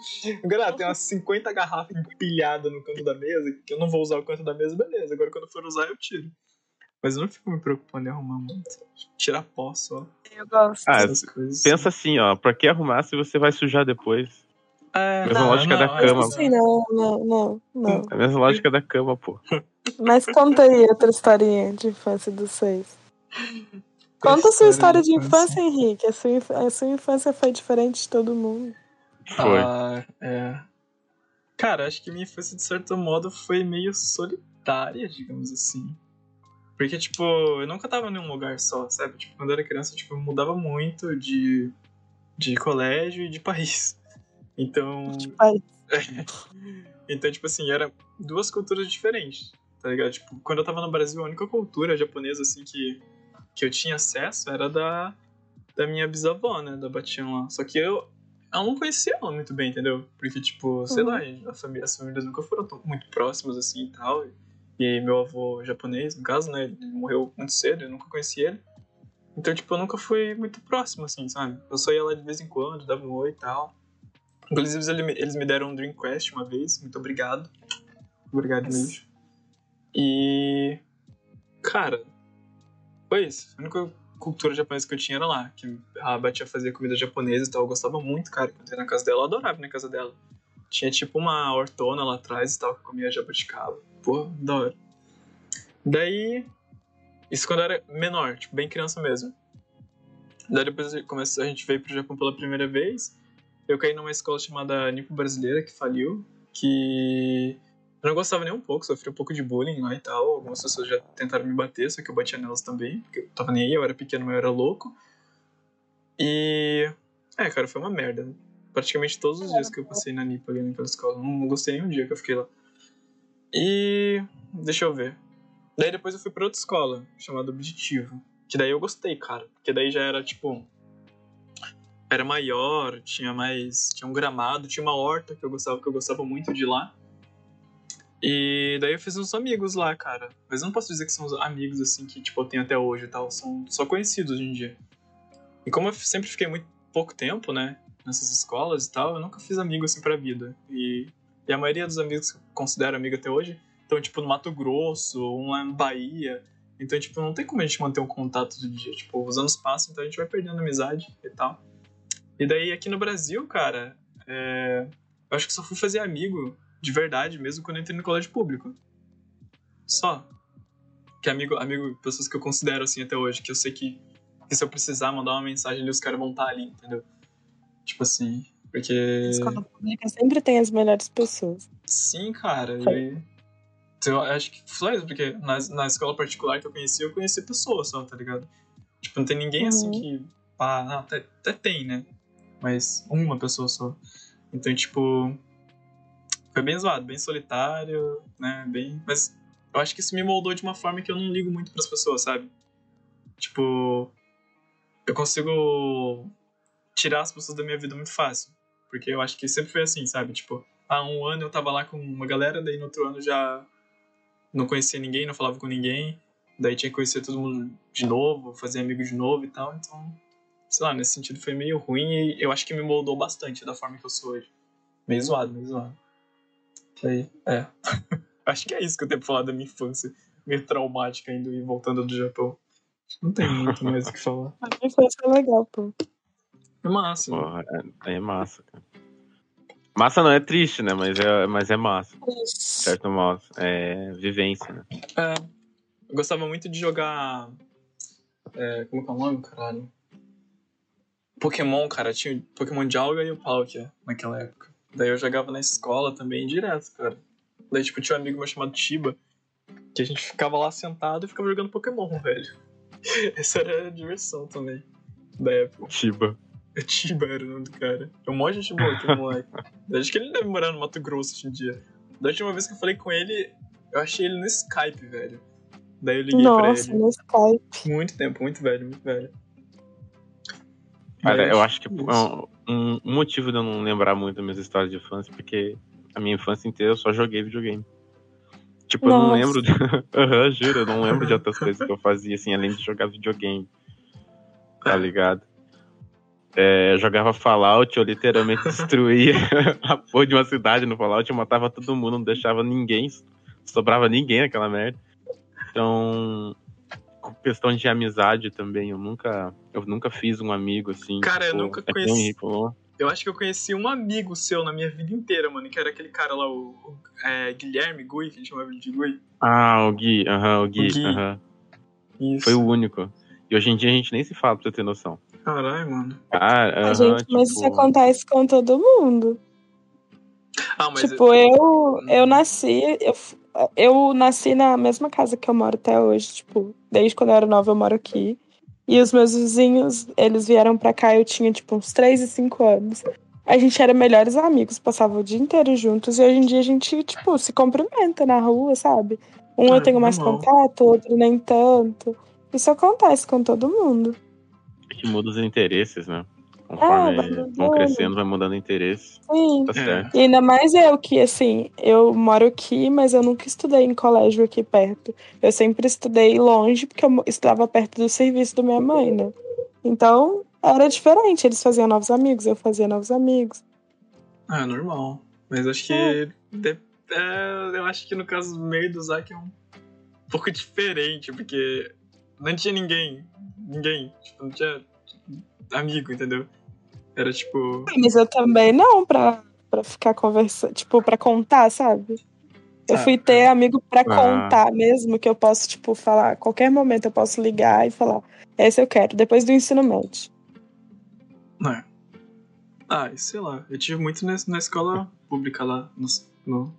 Agora, tem umas 50 garrafas empilhadas no canto da mesa, que eu não vou usar o canto da mesa, beleza. Agora, quando eu for usar, eu tiro. Mas eu não fico me preocupando em arrumar muito. Tirar pó só. Eu gosto. Ah, essas coisas. Pensa assim, ó, pra que arrumar se você vai sujar depois? É, mesma lógica da mas cama. Assim, não, não, não, não. É a mesma lógica da cama, pô. Mas conta aí outra historinha de infância dos seis. Conta a sua história de infância, Henrique. A sua, a sua infância foi diferente de todo mundo. Foi. Ah, é. Cara, acho que minha infância, de certo modo, foi meio solitária, digamos assim. Porque, tipo, eu nunca tava em um lugar só, sabe? Tipo, quando eu era criança, tipo, eu mudava muito de, de colégio e de país. Então. Ai, Então, tipo assim, era duas culturas diferentes, tá ligado? Tipo, quando eu tava no Brasil, a única cultura japonesa, assim, que, que eu tinha acesso era da, da minha bisavó, né? Da Batian lá. Só que eu, eu não conhecia ela muito bem, entendeu? Porque, tipo, sei Uhum. lá, a família, as famílias nunca foram tão, muito próximas, assim, e tal. E meu avô japonês, no caso, né? Ele morreu muito cedo, eu nunca conheci ele. Então, tipo, eu nunca fui muito próximo, assim, sabe? Eu só ia lá de vez em quando, dava um oi e tal. Inclusive, eles me deram um Dreamcast uma vez, muito obrigado. Obrigado mesmo. E. Cara, isso. A única cultura japonesa que eu tinha era lá. Que a Batia fazia comida japonesa e tal. Eu gostava muito, cara. Quando eu ia na casa dela, eu adorava ir na casa dela. Tinha tipo uma hortona lá atrás e tal, que comia jabuticaba. Pô, da hora. Daí. Isso quando eu era menor, tipo, bem criança mesmo. Daí depois a gente veio pro Japão pela primeira vez. Eu caí numa escola chamada Nipo Brasileira, que faliu. Que eu não gostava nem um pouco, sofri um pouco de bullying lá e tal. Algumas pessoas já tentaram me bater, só que eu batia nelas também, porque eu tava nem aí, eu era pequeno, mas eu era louco. E. É, cara, foi uma merda. Praticamente todos os dias que eu passei na Nipo ali naquela escola. Não, gostei nem um dia que eu fiquei lá. E. Deixa eu ver. Daí depois eu fui pra outra escola, chamada Objetivo. Que daí eu gostei, cara. Porque daí já era tipo. Era maior, tinha mais. Tinha um gramado, tinha uma horta que eu gostava, que eu gostava muito de lá. E daí eu fiz uns amigos lá, cara. Mas eu não posso dizer que são os amigos assim que, tipo, eu tenho até hoje e tal. São só conhecidos hoje em dia. E como eu sempre fiquei muito pouco tempo, né? nessas escolas e tal, eu nunca fiz amigo assim pra vida. E, e a maioria dos amigos que eu considero amigo até hoje estão, tipo, no Mato Grosso, um lá na Bahia. Então, tipo, não tem como a gente manter um contato do dia. Tipo, os anos passam, então a gente vai perdendo amizade e tal. E daí, aqui no Brasil, cara, é... eu acho que só fui fazer amigo de verdade mesmo quando eu entrei no colégio público. Só. Que amigo, amigo, pessoas que eu considero assim até hoje, que eu sei que, que se eu precisar mandar uma mensagem ali, os caras vão estar ali, entendeu? Tipo assim, porque. Escola pública sempre tem as melhores pessoas. Sim, cara. E... Eu acho que só isso, porque na, na escola particular que eu conheci, eu conheci pessoas só, tá ligado? Tipo, não tem ninguém assim Uhum. que. Pá, não, até, até tem, né? Mas uma pessoa só. Então, tipo. Foi bem zoado, bem solitário, né? Bem. Mas eu acho que isso me moldou de uma forma que eu não ligo muito pras pessoas, sabe? Tipo. Eu consigo tirar as pessoas da minha vida muito fácil. Porque eu acho que sempre foi assim, sabe? Tipo, há um ano eu tava lá com uma galera, daí no outro ano já não conhecia ninguém, não falava com ninguém. Daí tinha que conhecer todo mundo de novo, fazer amigo de novo e tal. Então, sei lá, nesse sentido foi meio ruim e eu acho que me moldou bastante da forma que eu sou hoje. Meio zoado, meio zoado. Foi, é. acho que é isso que eu tenho pra falar da minha infância. Meio traumática indo e voltando do Japão. Não tem muito mais o que falar. A minha infância é legal, pô. É massa. né? Porra, é, é massa, cara. Massa não é triste, né? Mas é, mas é massa, de certo modo. É vivência, né? É. Eu gostava muito de jogar. É, como que é o nome, caralho? Pokémon, cara. Tinha Pokémon Dialga e o Palkia naquela época. Daí eu jogava na escola também direto, cara. Daí, tipo, tinha um amigo meu chamado Chiba, que a gente ficava lá sentado e ficava jogando Pokémon, velho. Essa era a diversão também. Da época. Chiba. Chiba era o nome do cara. É um monte de gente boa, aquele moleque. Acho que ele deve morar no Mato Grosso hoje em dia. Da última vez que eu falei com ele, eu achei ele no Skype, velho. Daí eu liguei Nossa, pra ele. no Skype. Muito tempo, muito velho, muito velho. Cara, eu acho que isso. é um, um- um motivo de eu não lembrar muito das minhas histórias de infância, porque a minha infância inteira eu só joguei videogame. Tipo, eu não Nossa. lembro de. Aham, juro, eu não lembro de outras coisas que eu fazia, assim, além de jogar videogame. Tá ligado? É, eu jogava Fallout, eu literalmente destruía a porra de uma cidade no Fallout, eu matava todo mundo, não deixava ninguém, sobrava ninguém naquela merda. Então, questão de amizade também, eu nunca, eu nunca fiz um amigo assim. Cara, eu tipo, nunca é conheci- o Henrique falou. Eu acho que eu conheci um amigo seu na minha vida inteira, mano, que era aquele cara lá, o, o, é, Guilherme Gui, que a gente chamava ele de Gui. Ah, o Gui, aham, o Gui, O Gui. aham. Isso. Foi o único. E hoje em dia a gente nem se fala, pra você ter noção. Caralho, mano. Ah, A aham, gente, mas isso tipo, acontece com todo mundo. Ah, mas. tipo, eu, eu nasci, eu, eu nasci na mesma casa que eu moro até hoje, tipo, desde quando eu era nova eu moro aqui. E os meus vizinhos, eles vieram pra cá, eu tinha, tipo, uns 3 e 5 anos. A gente era melhores amigos, passava o dia inteiro juntos, e hoje em dia a gente, tipo, se cumprimenta na rua, sabe? Um Ah, eu tenho mais normal. contato, outro nem tanto. Isso acontece com todo mundo. que muda os interesses, né? Conforme vai vão crescendo, vai mudando o interesse. Sim. Tá É. certo. E ainda mais eu que, assim, eu moro aqui, mas eu nunca estudei em colégio aqui perto. Eu sempre estudei longe, porque eu estudava perto do serviço da minha mãe, né? Então, era diferente. Eles faziam novos amigos, eu fazia novos amigos. Ah, normal. Mas acho que. de- é, eu acho que no caso meio do Zack é um pouco diferente, porque não tinha ninguém. Ninguém. Tipo, não tinha amigo, entendeu? Era tipo. Mas eu também não, pra, pra ficar conversando, tipo, pra contar, sabe? Eu Ah, fui ter amigo pra Ah. contar mesmo, que eu posso, tipo, falar, a qualquer momento eu posso ligar e falar, esse eu quero, depois do ensino médio. Não é. Ah, e sei lá. Eu tive muito na, na escola pública lá. No, no-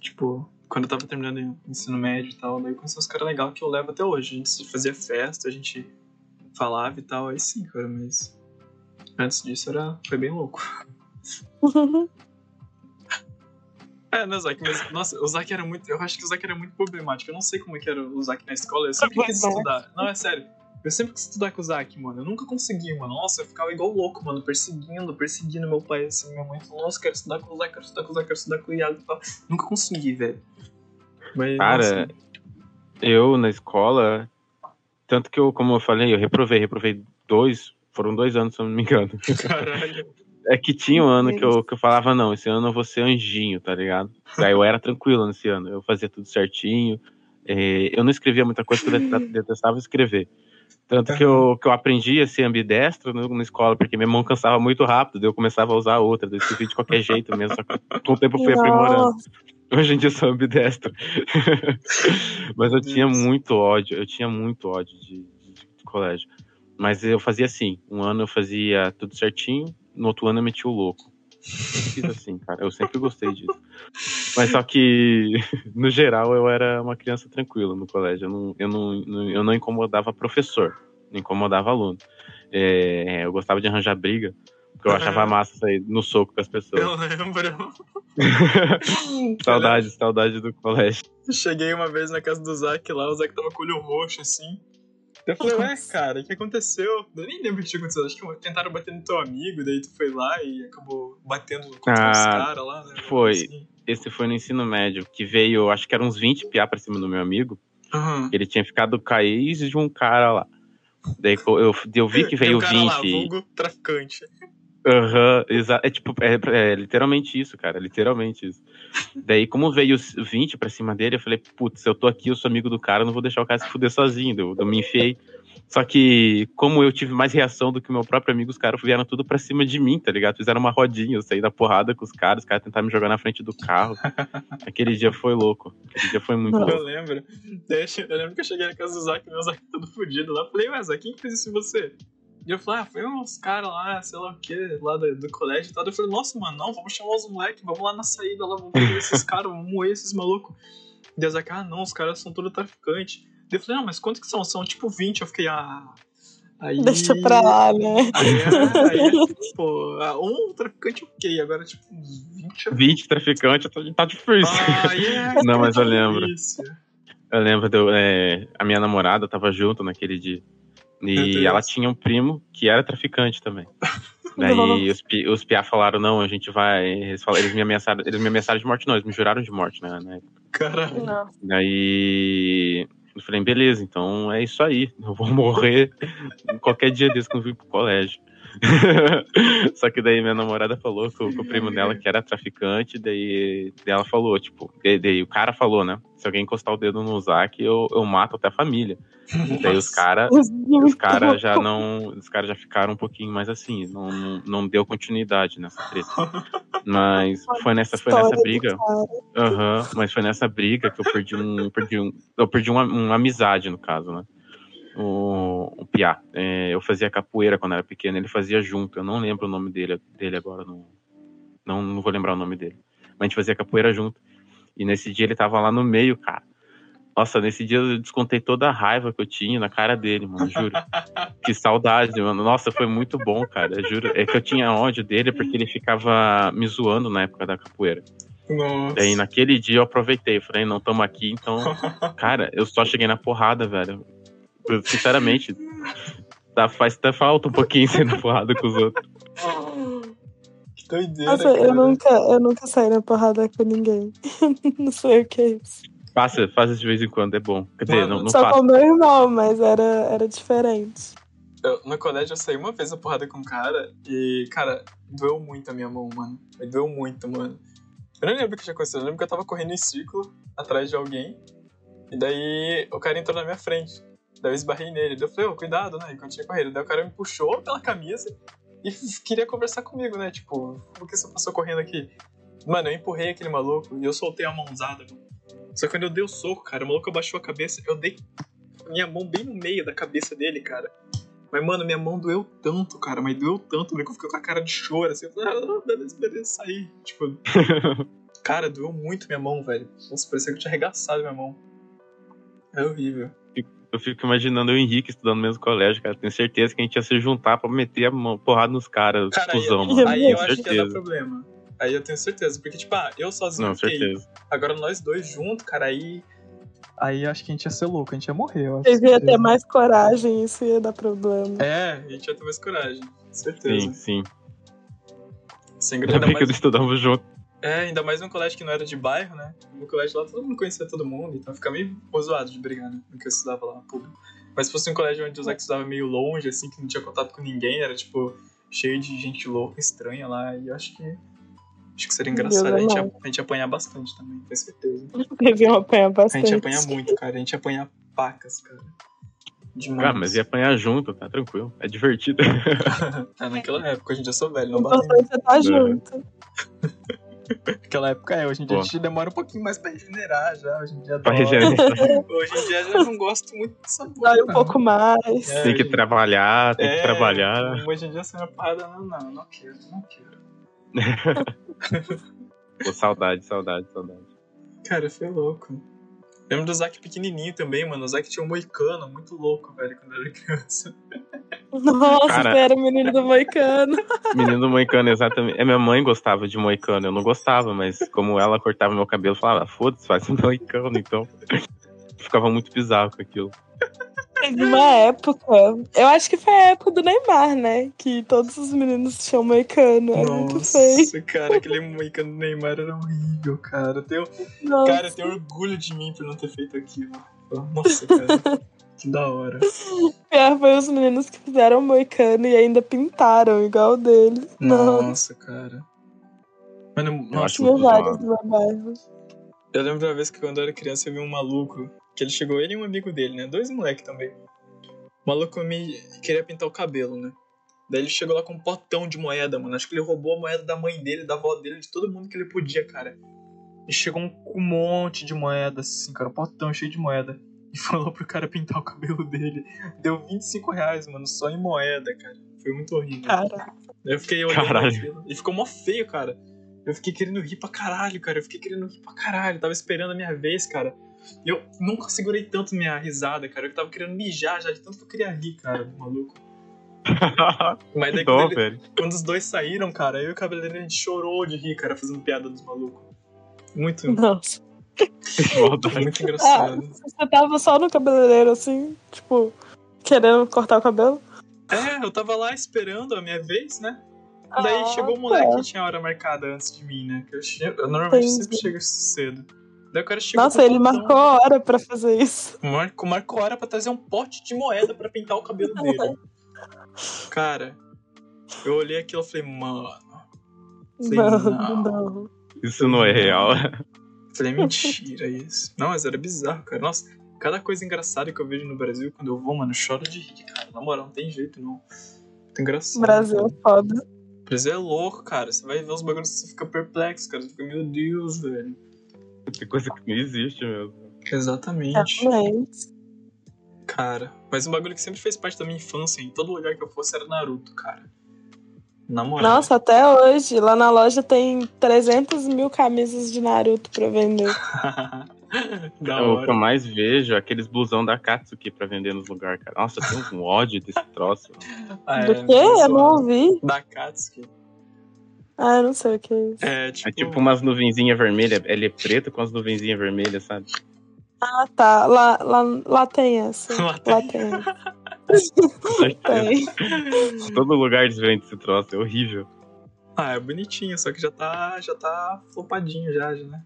tipo, quando eu tava terminando o ensino médio e tal, daí eu conheci uns caras legais que eu levo até hoje. A gente fazia festa, a gente falava e tal, aí sim, cara, mas. Antes disso era. Foi bem louco. É, né, Zack? Mas, nossa, o Zack era muito. Eu acho que o Zack era muito problemático. Eu não sei como é que era o Zack na escola. Eu sempre quis estudar. Não, é sério. Eu sempre quis estudar com o Zack, mano. Eu nunca consegui, mano. Nossa, eu ficava igual louco, mano. Perseguindo, perseguindo meu pai, assim. Minha mãe falou, nossa, quero estudar com o Zack, quero estudar com o Zack, quero estudar com o Iago e tal. Nunca consegui, velho. Mas, Cara, nossa, Eu, na escola, tanto que eu, como eu falei, eu reprovei, reprovei dois, foram dois anos, se eu não me engano. caralho. É que tinha um ano que eu, que eu falava, não, esse ano eu vou ser anjinho, tá ligado? Aí eu era tranquilo nesse ano, eu fazia tudo certinho. É, eu não escrevia muita coisa porque eu detestava escrever. Tanto que eu, que eu aprendi a ser ambidestro no, na escola, porque minha mão cansava muito rápido, daí eu começava a usar outra, daí eu escrevia de qualquer jeito mesmo, só que com o tempo eu fui aprimorando. Hoje em dia eu sou ambidestro. Mas eu tinha muito ódio, eu tinha muito ódio de, de, de, colégio. Mas eu fazia assim, um ano eu fazia tudo certinho, no outro ano eu metia o louco. Eu fiz assim, cara, eu sempre gostei disso. Mas só que, no geral, eu era uma criança tranquila no colégio. Eu não, eu não, eu não incomodava professor, não incomodava aluno. É, eu gostava de arranjar briga, porque eu achava massa sair no soco com as pessoas. Eu lembro. saudade, saudade do colégio. Cheguei uma vez na casa do Zac lá, o Zac tava com o olho roxo assim. Eu falei, ué, cara, o que aconteceu? Eu nem lembro o que tinha acontecido. Acho que tentaram bater no teu amigo, daí tu foi lá e acabou batendo contra ah, os caras lá, né? Foi. Assim. Esse foi no ensino médio, que veio, acho que eram uns 20 piá pra cima do meu amigo. Uhum. Ele tinha ficado caís de um cara lá. Daí eu, eu vi que veio um cara 20. Lá, vulgo traficante. Aham, uhum. É tipo, é, é, literalmente isso, cara. Literalmente isso. Daí, como veio 20 pra cima dele, eu falei, putz, eu tô aqui, eu sou amigo do cara, não vou deixar o cara se fuder sozinho. Eu, eu me enfiei. Só que, como eu tive mais reação do que o meu próprio amigo, os caras vieram tudo pra cima de mim, tá ligado? Fizeram uma rodinha, eu saí da porrada com os caras, os caras tentaram me jogar na frente do carro. Aquele dia foi louco. Aquele dia foi muito eu louco. Eu lembro. Eu lembro que eu cheguei na casa do Zac, meu Zac todo fudido lá. Falei, ué, Zac, quem fez isso em você? E eu falei, ah, foi uns caras lá, sei lá o que, lá do, do, colégio e tal. Eu falei, nossa, mano, não, vamos chamar os moleques, vamos lá na saída lá, vamos ver esses caras, vamos moer esses malucos. E Deus aqui, ah, não, os caras são todos traficantes. E eu falei, não, mas quantos que são? São tipo 20. Eu fiquei, ah. Aí, Deixa pra lá, né? Aí, aí, aí tipo, ah, um traficante ok, agora tipo uns 20. 20 traficantes tá difícil. Ah, yeah, não, mas eu lembro. Eu lembro, de, é, a minha namorada tava junto naquele dia. E ela tinha um primo que era traficante também. Daí os, os PA falaram, não, a gente vai. Eles, falaram, eles, me ameaçaram, eles me ameaçaram de morte, não, eles me juraram de morte, né? né? Caralho. Daí eu falei, beleza, então é isso aí. Eu vou morrer qualquer dia desse que eu vim pro colégio. Só que daí minha namorada falou que o, que o primo dela que era traficante, daí, daí ela falou, tipo, daí, daí, o cara falou, né? Se alguém encostar o dedo no Zac, eu, eu mato até a família. Nossa. Daí os caras os cara já não. Os caras já ficaram um pouquinho mais assim, não, não, não deu continuidade nessa treta. Mas foi nessa, foi nessa briga. Uhum, mas foi nessa briga que eu perdi um. Perdi um eu perdi uma, uma amizade, no caso, né? O, o Piá. É, eu fazia capoeira quando era pequeno, ele fazia junto. Eu não lembro o nome dele, dele agora, não, não, não vou lembrar o nome dele. Mas a gente fazia capoeira junto. E nesse dia ele tava lá no meio, cara. Nossa, nesse dia eu descontei toda a raiva que eu tinha na cara dele, mano, juro. que saudade, mano. Nossa, foi muito bom, cara, juro. É que eu tinha ódio dele porque ele ficava me zoando na época da capoeira. Nossa. Daí naquele dia eu aproveitei, falei, não, tamo aqui, então. Cara, eu só cheguei na porrada, velho sinceramente, tá, faz até falta um pouquinho sendo porrada com os outros. Que doideira. Nossa, eu nunca, eu nunca saí na porrada com ninguém. não sei o que é isso. Faça, faça de vez em quando, é bom. Quer dizer, não, não Só com meu irmão, mas era, era diferente. Eu, no colégio eu saí uma vez na porrada com um cara e, cara, doeu muito a minha mão, mano. Doeu muito, mano. Eu não lembro o que tinha acontecido, eu lembro que eu tava correndo em círculo atrás de alguém. E daí o cara entrou na minha frente. Daí eu esbarrei nele. Daí eu falei, oh, cuidado, né? Enquanto tinha corrido. Daí o cara me puxou pela camisa e queria conversar comigo, né? Tipo, por que você passou correndo aqui? Mano, eu empurrei aquele maluco e eu soltei a mãozada. Só que quando eu dei o soco, cara, o maluco abaixou a cabeça, eu dei minha mão bem no meio da cabeça dele, cara. Mas, mano, minha mão doeu tanto, cara, mas doeu tanto, que eu fiquei com a cara de choro, assim. Eu falei, ah, beleza, beleza, sair. Tipo, cara, doeu muito minha mão, velho. Nossa, parecia que eu tinha arregaçado minha mão. É horrível eu fico imaginando o Henrique estudando no mesmo colégio, cara. Tenho certeza que a gente ia se juntar pra meter a mão, porrada nos caras, cara, cuzão, aí, mano. Aí eu acho certeza. que ia dar problema. Aí eu tenho certeza. Porque, tipo, ah, eu sozinho Não, certeza. Agora nós dois juntos, cara, aí. Aí acho que a gente ia ser louco, a gente ia morrer, eu acho. Vocês iam ter mais coragem, isso ia dar problema. É, a gente ia ter mais coragem, certeza. Sim, sim. Sem Ainda bem mais... que estudamos junto. É, ainda mais num colégio que não era de bairro, né? No colégio lá todo mundo conhecia todo mundo, então fica meio zoado de brigar, né? No que eu estudava lá, público. Mas se fosse um colégio onde o Zac estudava meio longe, assim, que não tinha contato com ninguém, era tipo. cheio de gente louca, estranha lá, e eu acho que. Acho que seria engraçado a gente, a gente apanhar bastante também, com certeza. Deviam apanhar A bastante. gente apanha muito, cara. A gente apanha pacas, cara. Demais. Ah, mas ia apanhar junto, tá tranquilo. É divertido. É, naquela época, hoje em dia eu sou velho, não bate importante é estar junto. Naquela época é, hoje em dia Pô. a gente demora um pouquinho mais pra regenerar já. Hoje em dia Pra regenerar. Hoje em dia já não gosto muito dessa porra. Dói um pouco mais. É, Tem que gente. trabalhar, tem É, que trabalhar. Hoje em dia essa minha parada, não, não, não quero, não quero. Pô, saudade, saudade, saudade. Cara, foi louco. Lembro do Zack pequenininho também, mano. O Zack tinha um moicano muito louco, velho, quando eu era criança. Nossa, Cara. era o menino do Moicano. Menino moicano, exatamente. É, minha mãe gostava de moicano, eu não gostava, mas como ela cortava meu cabelo, eu falava, "Ah, foda-se, faz um moicano, então. Ficava muito bizarro com aquilo. Teve uma época. Eu acho que foi a época do Neymar, né? Que todos os meninos tinham Moicano. Era muito feio. Nossa, cara, aquele moicano do Neymar era horrível, cara. Eu tenho, Nossa. cara, eu tenho orgulho de mim por não ter feito aquilo. Nossa, cara. que da hora. Pior foi os meninos que fizeram Moicano e ainda pintaram igual o dele. Não. Nossa, cara. Mano, Eu nossa, acho vários. Eu lembro da vez que quando eu era criança eu vi um maluco, que ele chegou, ele e um amigo dele, né? Dois moleques também. O maluco me queria pintar o cabelo, né? Daí ele chegou lá com um potão de moeda, mano. Acho que ele roubou a moeda da mãe dele, da avó dele, de todo mundo que ele podia, cara. E chegou um, com um monte de moeda, assim, cara, um potão cheio de moeda. E falou pro cara pintar o cabelo dele. Deu 25 reais, mano, só em moeda, cara. Foi muito horrível. Cara, Eu fiquei olhando Caralho. aquilo e ficou mó feio, cara. Eu fiquei querendo rir pra caralho, cara. Eu fiquei querendo rir pra caralho. Eu tava esperando a minha vez, cara. E eu nunca segurei tanto minha risada, cara. Eu tava querendo mijar já de tanto que eu queria rir, cara, do maluco. Mas daí quando, ele- quando os dois saíram, cara, eu e o cabeleireiro a gente chorou de rir, cara, fazendo piada dos malucos. Muito, nossa. Muito engraçado. Você tava só no cabeleireiro, assim, tipo, querendo cortar o cabelo? É, eu tava lá esperando a minha vez, né? Daí Ah, chegou o tá. moleque que tinha hora marcada antes de mim, né? Que eu, eu normalmente Entendi. sempre chego cedo. Daí o cara chegou Nossa, ele marcou a hora pra fazer isso. Marco, marcou hora pra trazer um pote de moeda pra pintar o cabelo dele. Cara, eu olhei aquilo e falei, mano. Falei, Não, não. não. Isso não é real. Falei, mentira isso. Não, mas era bizarro, cara. Nossa, cada coisa engraçada que eu vejo no Brasil, quando eu vou, mano, eu choro de rir, cara. Na moral, não tem jeito, não. Muito engraçado. Brasil cara. é foda. O Brasil é louco, cara. Você vai ver os bagulhos e você fica perplexo, cara. Você fica, meu Deus, velho. Tem coisa que não existe mesmo. Exatamente. Realmente. Cara, mas um bagulho que sempre fez parte da minha infância, em todo lugar que eu fosse, era Naruto, cara. Na moral. Nossa, até hoje, lá na loja tem 300 mil camisas de Naruto pra vender. da o que eu hora. mais vejo é aqueles blusão da Katsuki pra vender nos lugares, cara. Nossa, eu tenho um ódio desse troço. Ah, Do é, quê? Eu não ouvi. Da Katsuki. Ah, eu não sei o que é isso. É tipo. É tipo umas nuvenzinhas vermelhas. Ele é preto com as nuvenzinhas vermelhas, sabe? Ah, tá. Lá, lá, lá tem essa. Lá Lá tem. tem. Tem. Todo lugar eles vendem esse troço, é horrível. Ah, é bonitinho, só que já tá, já tá flopadinho já, já, né?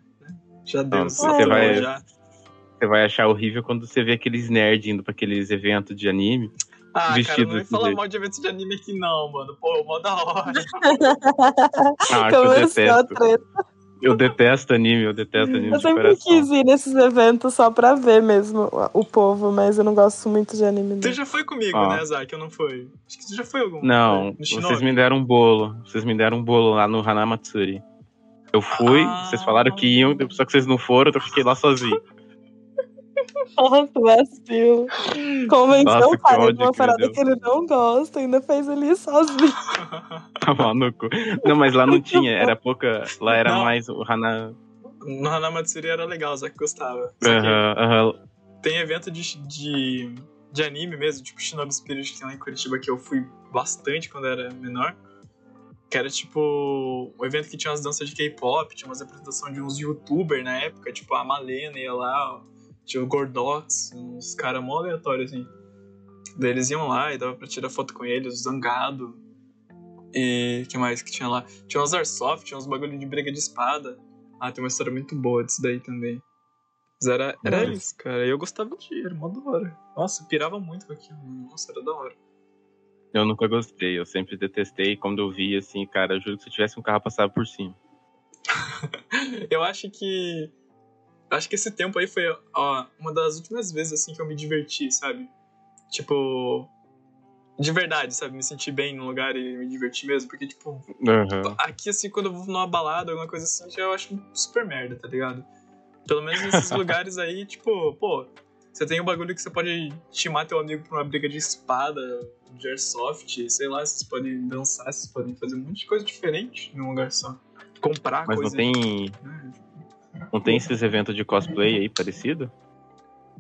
Já deu. Não, você queimou vai- Já. Você vai achar horrível quando você vê aqueles nerds indo pra aqueles eventos de anime. Ah, cara, Vestido não me desse fala jeito. mal de eventos de anime aqui não, mano. Pô, mó da hora. Ah, que eu Começou a detesto. treta. Eu detesto anime, eu detesto anime Eu de sempre coração. quis ir nesses eventos só pra ver mesmo o povo, mas eu não gosto muito de anime. Não. já foi comigo, Ó. né, Zack? Eu não fui. Acho que tu já foi algum. Não, no vocês me deram um bolo. Vocês me deram um bolo lá no Hanamatsuri. Eu fui, Ah. vocês falaram que iam, só que vocês não foram, então eu fiquei lá sozinho. Nossa, vacilo. Convenceu Nossa, o que cara de uma que parada que ele não gosta, ainda fez ele ir sozinho. No cu. Não, mas lá não tinha, era pouca. Lá era Não. mais o Hana. No Hanamatsuri era legal, o Zack gostava. Só que Aham, aham. tem evento de, de, de anime mesmo, tipo Shinobi Spirit, que tem lá em Curitiba, que eu fui bastante quando era menor. Que era tipo um evento que tinha umas danças de K-pop, tinha umas apresentações de uns youtubers na época, tipo a Malena ia lá, tinha o Gordox, uns caras mó aleatórios assim. Daí eles iam lá e dava pra tirar foto com eles, Zangado. E que mais que tinha lá? Tinha uns Airsoft, tinha uns bagulho de briga de espada. Ah, tem uma história muito boa disso daí também. Mas era, era Nossa. isso, cara. E eu gostava de ir, era mó da hora. Nossa, pirava muito com aquilo. Nossa, era da hora. Eu nunca gostei, eu sempre detestei. Quando eu vi, assim, cara, eu juro que se tivesse um carro passava por cima. eu acho que. Acho que esse tempo aí foi ó, uma das últimas vezes assim que eu me diverti, sabe? Tipo. De verdade, sabe? Me sentir bem no lugar e me divertir mesmo. Porque, tipo, Uhum. aqui assim, quando eu vou numa balada, alguma coisa assim, já eu acho super merda, tá ligado? Pelo menos nesses lugares aí, tipo, pô, você tem um bagulho que você pode chamar teu amigo pra uma briga de espada, de airsoft, sei lá, vocês podem dançar, vocês podem fazer um monte de coisa diferente num lugar só. Comprar Mas não coisa. tem. Não tem esses eventos de cosplay aí parecido?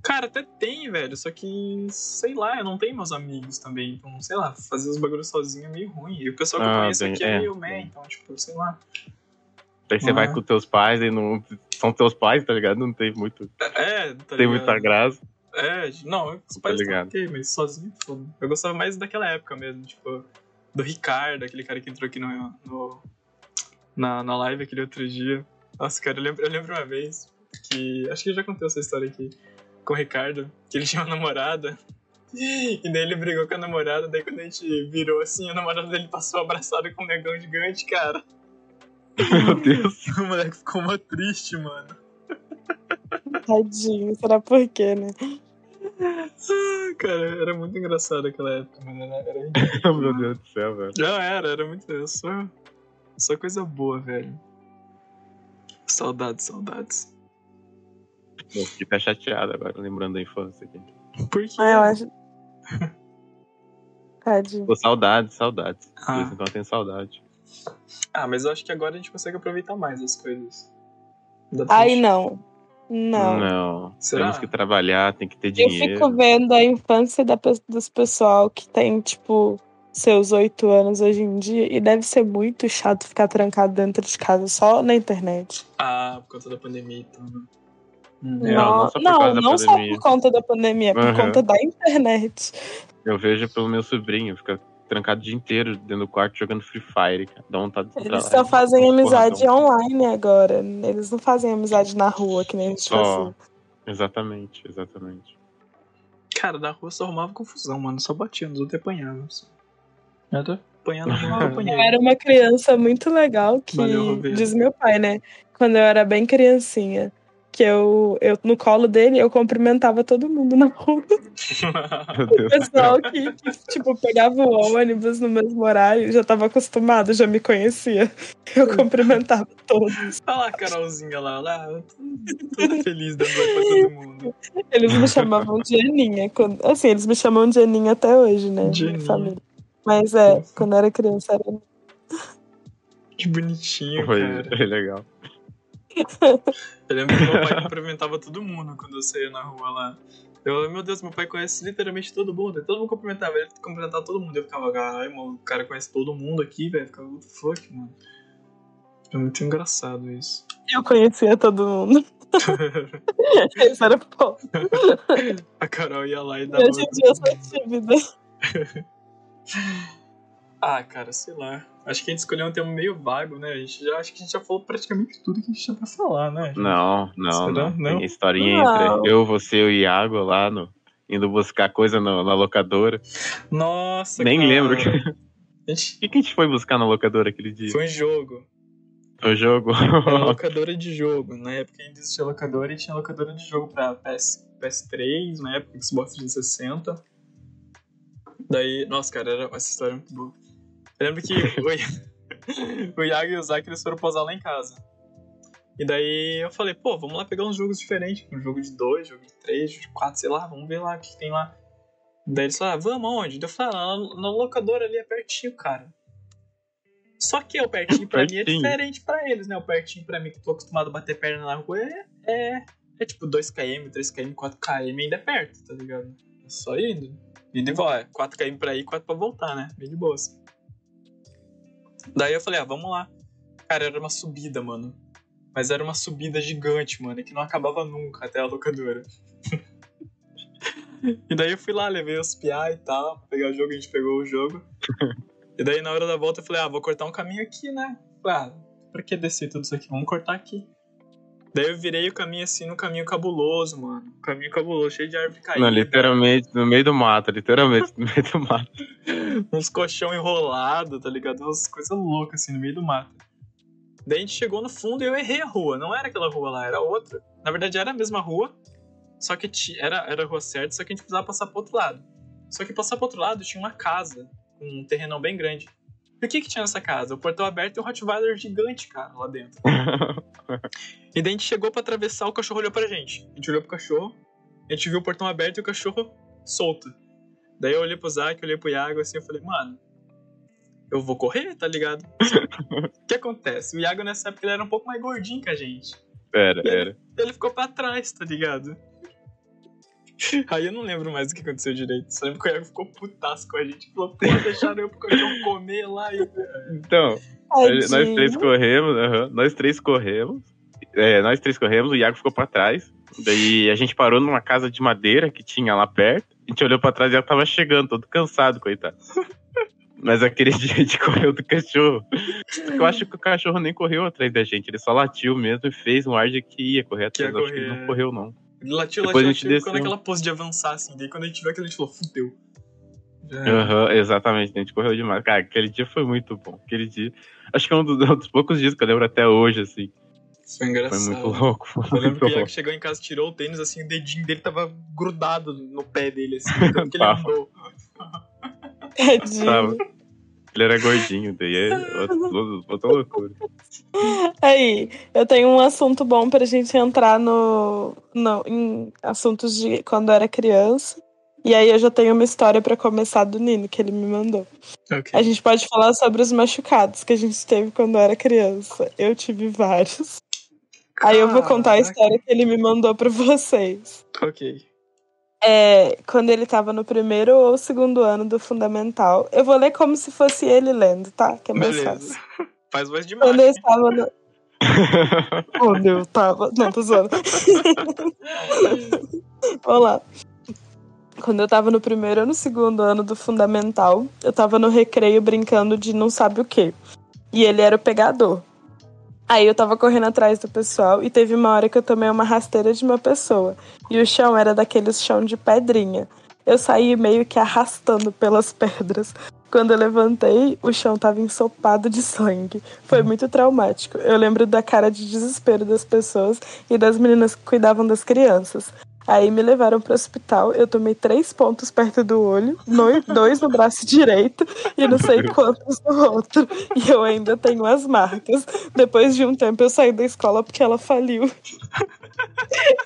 Cara, até tem, velho, só que, sei lá, eu não tenho meus amigos também, então, sei lá, fazer os bagulhos sozinho é meio ruim. E o pessoal que eu Ah, conheço bem, aqui é, é. meio man, então, tipo, sei lá. Daí você Ah. vai com teus pais e não. São teus pais, tá ligado? Não tem muito. É, tá tem ligado? muita graça. É, não, os pais estão ligado. ok, mas sozinho, foda. Eu gostava mais daquela época mesmo, tipo, do Ricardo, aquele cara que entrou aqui no, no- na, na live aquele outro dia. Nossa, cara, eu lembro, eu lembro uma vez que. Acho que eu já contei essa história aqui com o Ricardo, que ele tinha uma namorada. E daí ele brigou com a namorada, daí quando a gente virou assim, a namorada dele passou abraçada com um negão gigante, cara. Meu Deus. O moleque ficou mó triste, mano. Tadinho, será por quê, né? Ah, cara, era muito engraçado aquela época, mano. Era, era Meu Deus do céu, velho. Já era, era muito. Só, só coisa boa, velho. Saudades, saudades. Eu fiquei até chateado agora, lembrando da infância aqui. Por quê? Ah, eu acho. Tadinho. Pô, saudades, saudades. De Ah. quando eu tenho saudade. Ah, mas eu acho que agora a gente consegue aproveitar mais as coisas. Aí não. Não. Não. Será? Temos que trabalhar, tem que ter Eu dinheiro. fico vendo a infância da dos pessoal que tem, tipo, seus oito anos hoje em dia e deve ser muito chato ficar trancado dentro de casa só na internet. Ah, por conta da pandemia e tudo. Hum, É, é. não não, só por não, não só por conta da pandemia, é por conta da internet. Eu vejo pelo meu sobrinho, fica trancado o dia inteiro dentro do quarto jogando Free Fire, cara. Dá vontade de Eles só fazem Porra, amizade então. online agora. Eles não fazem amizade na rua, que nem a gente Só. fazia. Exatamente, exatamente. Cara, da rua só arrumava confusão, mano. Só batia nos outros e apanhava. Só. Eu tô apanhando, não eu apanhei. Eu era uma criança muito legal que, Valeu, diz meu pai, né? Quando eu era bem criancinha, que eu, eu no colo dele, eu cumprimentava todo mundo na rua. O pessoal que, que, tipo, pegava o ônibus no mesmo horário, já tava acostumado, já me conhecia. Eu cumprimentava todos. Olha lá a Carolzinha lá, lá. Toda feliz dando oi pra todo mundo. Eles me chamavam de Aninha. Quando, assim, eles me chamam de Aninha até hoje, né? De família. Mas é, quando eu era criança era Que bonitinho, Foi, foi legal. Eu lembro que meu pai cumprimentava todo mundo quando eu saía na rua lá. Eu, meu Deus, meu pai conhece literalmente todo mundo. Todo mundo cumprimentava, ele cumprimentava todo mundo. Eu ficava, caralho, mano, o cara conhece todo mundo aqui, velho. Ficava, what the fuck, mano. É muito engraçado isso. Eu conhecia todo mundo. Isso era bom. A Carol ia lá e dava. Hoje em dia eu sou tímida. Ah, cara, sei lá. Acho que a gente escolheu um tema meio vago, né? A gente já, acho que a gente já falou praticamente tudo que a gente tinha pra falar, né? Não, não, Será? não. Não? Tem historinha Não. entre eu, você e o Iago lá no. Indo buscar coisa no- na locadora. Nossa, Nem cara. lembro. que- O gente... que, que a gente foi buscar na locadora aquele dia? Foi um jogo. O jogo. Era locadora de jogo. Na época ainda existia locadora e tinha locadora de jogo pra PS, PS3, na época Xbox 360. Daí, nossa, cara, era, essa história é muito boa. Eu lembro que o, o Iago e o Zac eles foram posar lá em casa. E daí eu falei, pô, vamos lá pegar uns jogos diferentes. Um jogo de dois, jogo de três, jogo de quatro, sei lá, vamos ver lá o que tem lá. Daí eles falaram, vamos aonde? Eu falei, ah, na, na locadora ali é pertinho, cara. Só que o pertinho pra mim é Pertinho. diferente pra eles, né? O pertinho pra mim, que eu tô acostumado a bater perna na rua, é, é, é tipo 2km, 3km, 4km, ainda é perto, tá ligado? É só indo. E volta, 4km pra ir, 4 pra voltar, né? Bem de boas. Daí eu falei, ah, vamos lá. Cara, era uma subida, mano. Mas era uma subida gigante, mano, que não acabava nunca até a locadora. e daí eu fui lá, levei os piá e tal, pra pegar o jogo, a gente pegou o jogo. e daí na hora da volta eu falei, ah, vou cortar um caminho aqui, né? Falei, ah, pra que descer tudo isso aqui? Vamos cortar aqui. Daí eu virei o caminho assim, num caminho cabuloso, mano. Caminho cabuloso, cheio de árvore caída. Não, literalmente, no meio do mato, literalmente, no meio do mato. Uns colchão enrolado, tá ligado? Umas coisas loucas assim, no meio do mato. Daí a gente chegou no fundo e eu errei a rua. Não era aquela rua lá, era outra. Na verdade era a mesma rua, só que era, era a rua certa, só que a gente precisava passar pro outro lado. Só que passar pro outro lado tinha uma casa, com um terrenão bem grande. E o que que tinha nessa casa? O portão aberto e um Rottweiler gigante, cara, lá dentro. E daí a gente chegou pra atravessar, o cachorro olhou pra gente. A gente olhou pro cachorro, a gente viu o portão aberto e o cachorro solto. Daí eu olhei pro Zac, olhei pro Iago assim, eu falei, mano, eu vou correr, tá ligado? o que acontece? O Iago nessa época ele era um pouco mais gordinho que a gente. Era, era. Ele ficou pra trás, tá ligado? Aí eu não lembro mais o que aconteceu direito. Só lembro que o Iago ficou putaço com a gente. Falou, pô, deixaram eu pro cachorro comer lá. E... Então, nós três corremos, nós três corremos. É, nós três corremos, o Iago ficou pra trás. Daí a gente parou numa casa de madeira que tinha lá perto. A gente olhou pra trás e ela tava chegando, todo cansado, coitado. Mas aquele dia a gente correu do cachorro. Eu acho que o cachorro nem correu atrás da gente, ele só latiu mesmo e fez um ar de que ia correr Que ia atrás. Eu acho que ele correr, não correu, não. Ele latiu, Depois latiu, a gente latiu. Ficou desceu. naquela pose de avançar, assim. Daí quando a gente viu aquilo, a gente falou, fudeu. Aham, exatamente, a gente correu demais. Cara, aquele dia foi muito bom. Aquele dia. Acho que é um dos, um dos poucos dias que eu lembro até hoje, assim. Foi Foi engraçado. muito louco. Foi Eu lembro que o Iago chegou em casa, tirou o tênis, assim, o dedinho dele tava grudado no pé dele, assim. Tanto que ele Tava. andou. Tadinho. Ele era gordinho, daí é outra, loucura. Aí, eu tenho um assunto bom pra gente entrar no, no, em assuntos de quando eu era criança. E aí eu já tenho uma história pra começar do Nino, que ele me mandou. Ok. A gente pode falar sobre os machucados que a gente teve quando eu era criança. Eu tive vários. Aí eu vou contar a Caraca. história que ele me mandou pra vocês. Ok. É, quando ele tava no primeiro ou segundo ano do fundamental. Eu vou ler como se fosse ele lendo, tá? Que é mais Beleza. fácil. Faz voz de Quando eu estava no. Quando eu tava. Não, tô zoando. Vamos lá. Quando eu tava no primeiro ou no segundo ano do fundamental, eu tava no recreio brincando de não sabe o quê. E ele era o pegador. Aí eu tava correndo atrás do pessoal e teve uma hora que eu tomei uma rasteira de uma pessoa. E o chão era daqueles chão de pedrinha. Eu saí meio que arrastando pelas pedras. Quando eu levantei, o chão tava ensopado de sangue. Foi muito traumático. Eu lembro da cara de desespero das pessoas e das meninas que cuidavam das crianças. Aí me levaram pro hospital, eu tomei três pontos perto do olho, no- dois no braço direito e não sei quantos no outro. E eu ainda tenho as marcas. Depois de um tempo eu saí da escola porque ela faliu.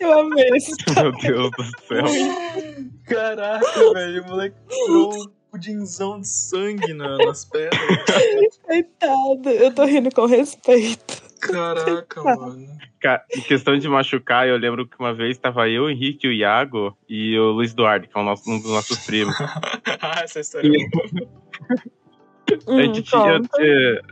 Eu amei esse Meu Deus do céu. Caraca, velho. O moleque um pudinzão de sangue na- nas pedras. coitado. Eu tô rindo com respeito. Caraca, mano. Cara, em questão de machucar, eu lembro que uma vez tava eu, o Henrique, o Iago e o Luiz Duarte, que é o nosso- um dos nossos primos. ah, essa história é boa. A Hum, gente, tinha,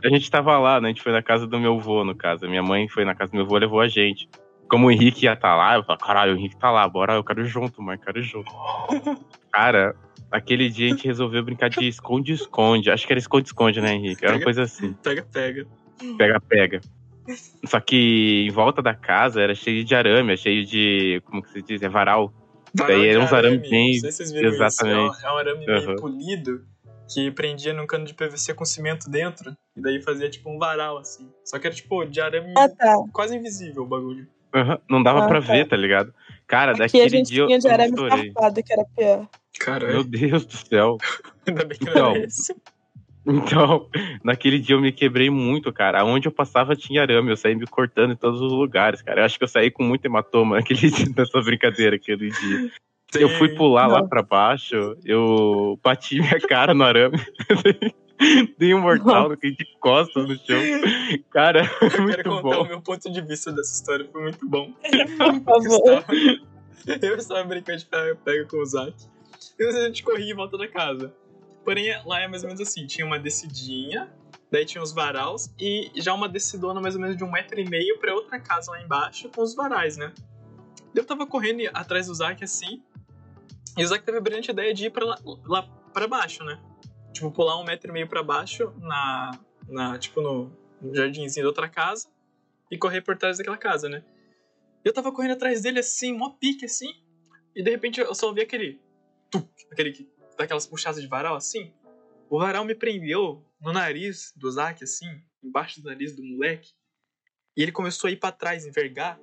a gente tava lá, né? A gente foi na casa do meu avô, no caso. Minha mãe foi na casa do meu avô, levou a gente. Como o Henrique ia estar lá, eu falei, caralho, o Henrique tá lá, bora, eu quero ir junto, mãe, quero ir junto. Cara, aquele dia a gente resolveu brincar de esconde-esconde. Acho que era esconde-esconde, né, Henrique? Era uma coisa assim. Pega, pega. Pega-pega. Só que em volta da casa era cheio de arame, cheio de. Como que se diz? É varal. Varal Daí era uns arame arame. bem- Não sei se vocês viram exatamente. isso. É um, é um arame meio Aham. polido que prendia num cano de PVC com cimento dentro. E daí fazia tipo um varal, assim. Só que era tipo de arame Ah, tá. quase invisível o bagulho. Aham, Não dava Ah, pra tá. ver, tá ligado? Cara, Aqui daquele a gente dia eu, tinha de eu arame farpado, que era pior. Meu Caralho. Deus do céu. Ainda bem que não Então. era esse. Então, naquele dia eu me quebrei muito, cara. Aonde eu passava tinha arame, eu saí me cortando em todos os lugares, cara. Eu acho que eu saí com muito hematoma naquele dia, nessa brincadeira, aquele dia. Eu fui pular lá Não. pra baixo, eu bati minha cara no arame. Dei um mortal, caí de costas no chão. Cara, Eu quero muito contar bom. o meu ponto de vista dessa história, foi muito bom. Por Eu favor. estava, eu estava brincando de pega, pega com o Zac. E a gente corria em volta da casa. Porém, lá é mais ou menos assim: tinha uma descidinha, daí tinha os varais, e já uma descidona mais ou menos de um metro e meio pra outra casa lá embaixo com os varais, né? Eu tava correndo atrás do Zac assim, e o Zac teve a brilhante ideia de ir pra lá, lá pra baixo, né? Tipo, pular um metro e meio pra baixo na. na tipo, no, jardinzinho da outra casa e correr por trás daquela casa, né? Eu tava correndo atrás dele assim, mó pique assim. E de repente eu só ouvi aquele. Tuc, aquele que. Daquelas puxadas de varal assim. O varal me prendeu no nariz do Zack, assim, embaixo do nariz do moleque. E ele começou a ir pra trás, envergar.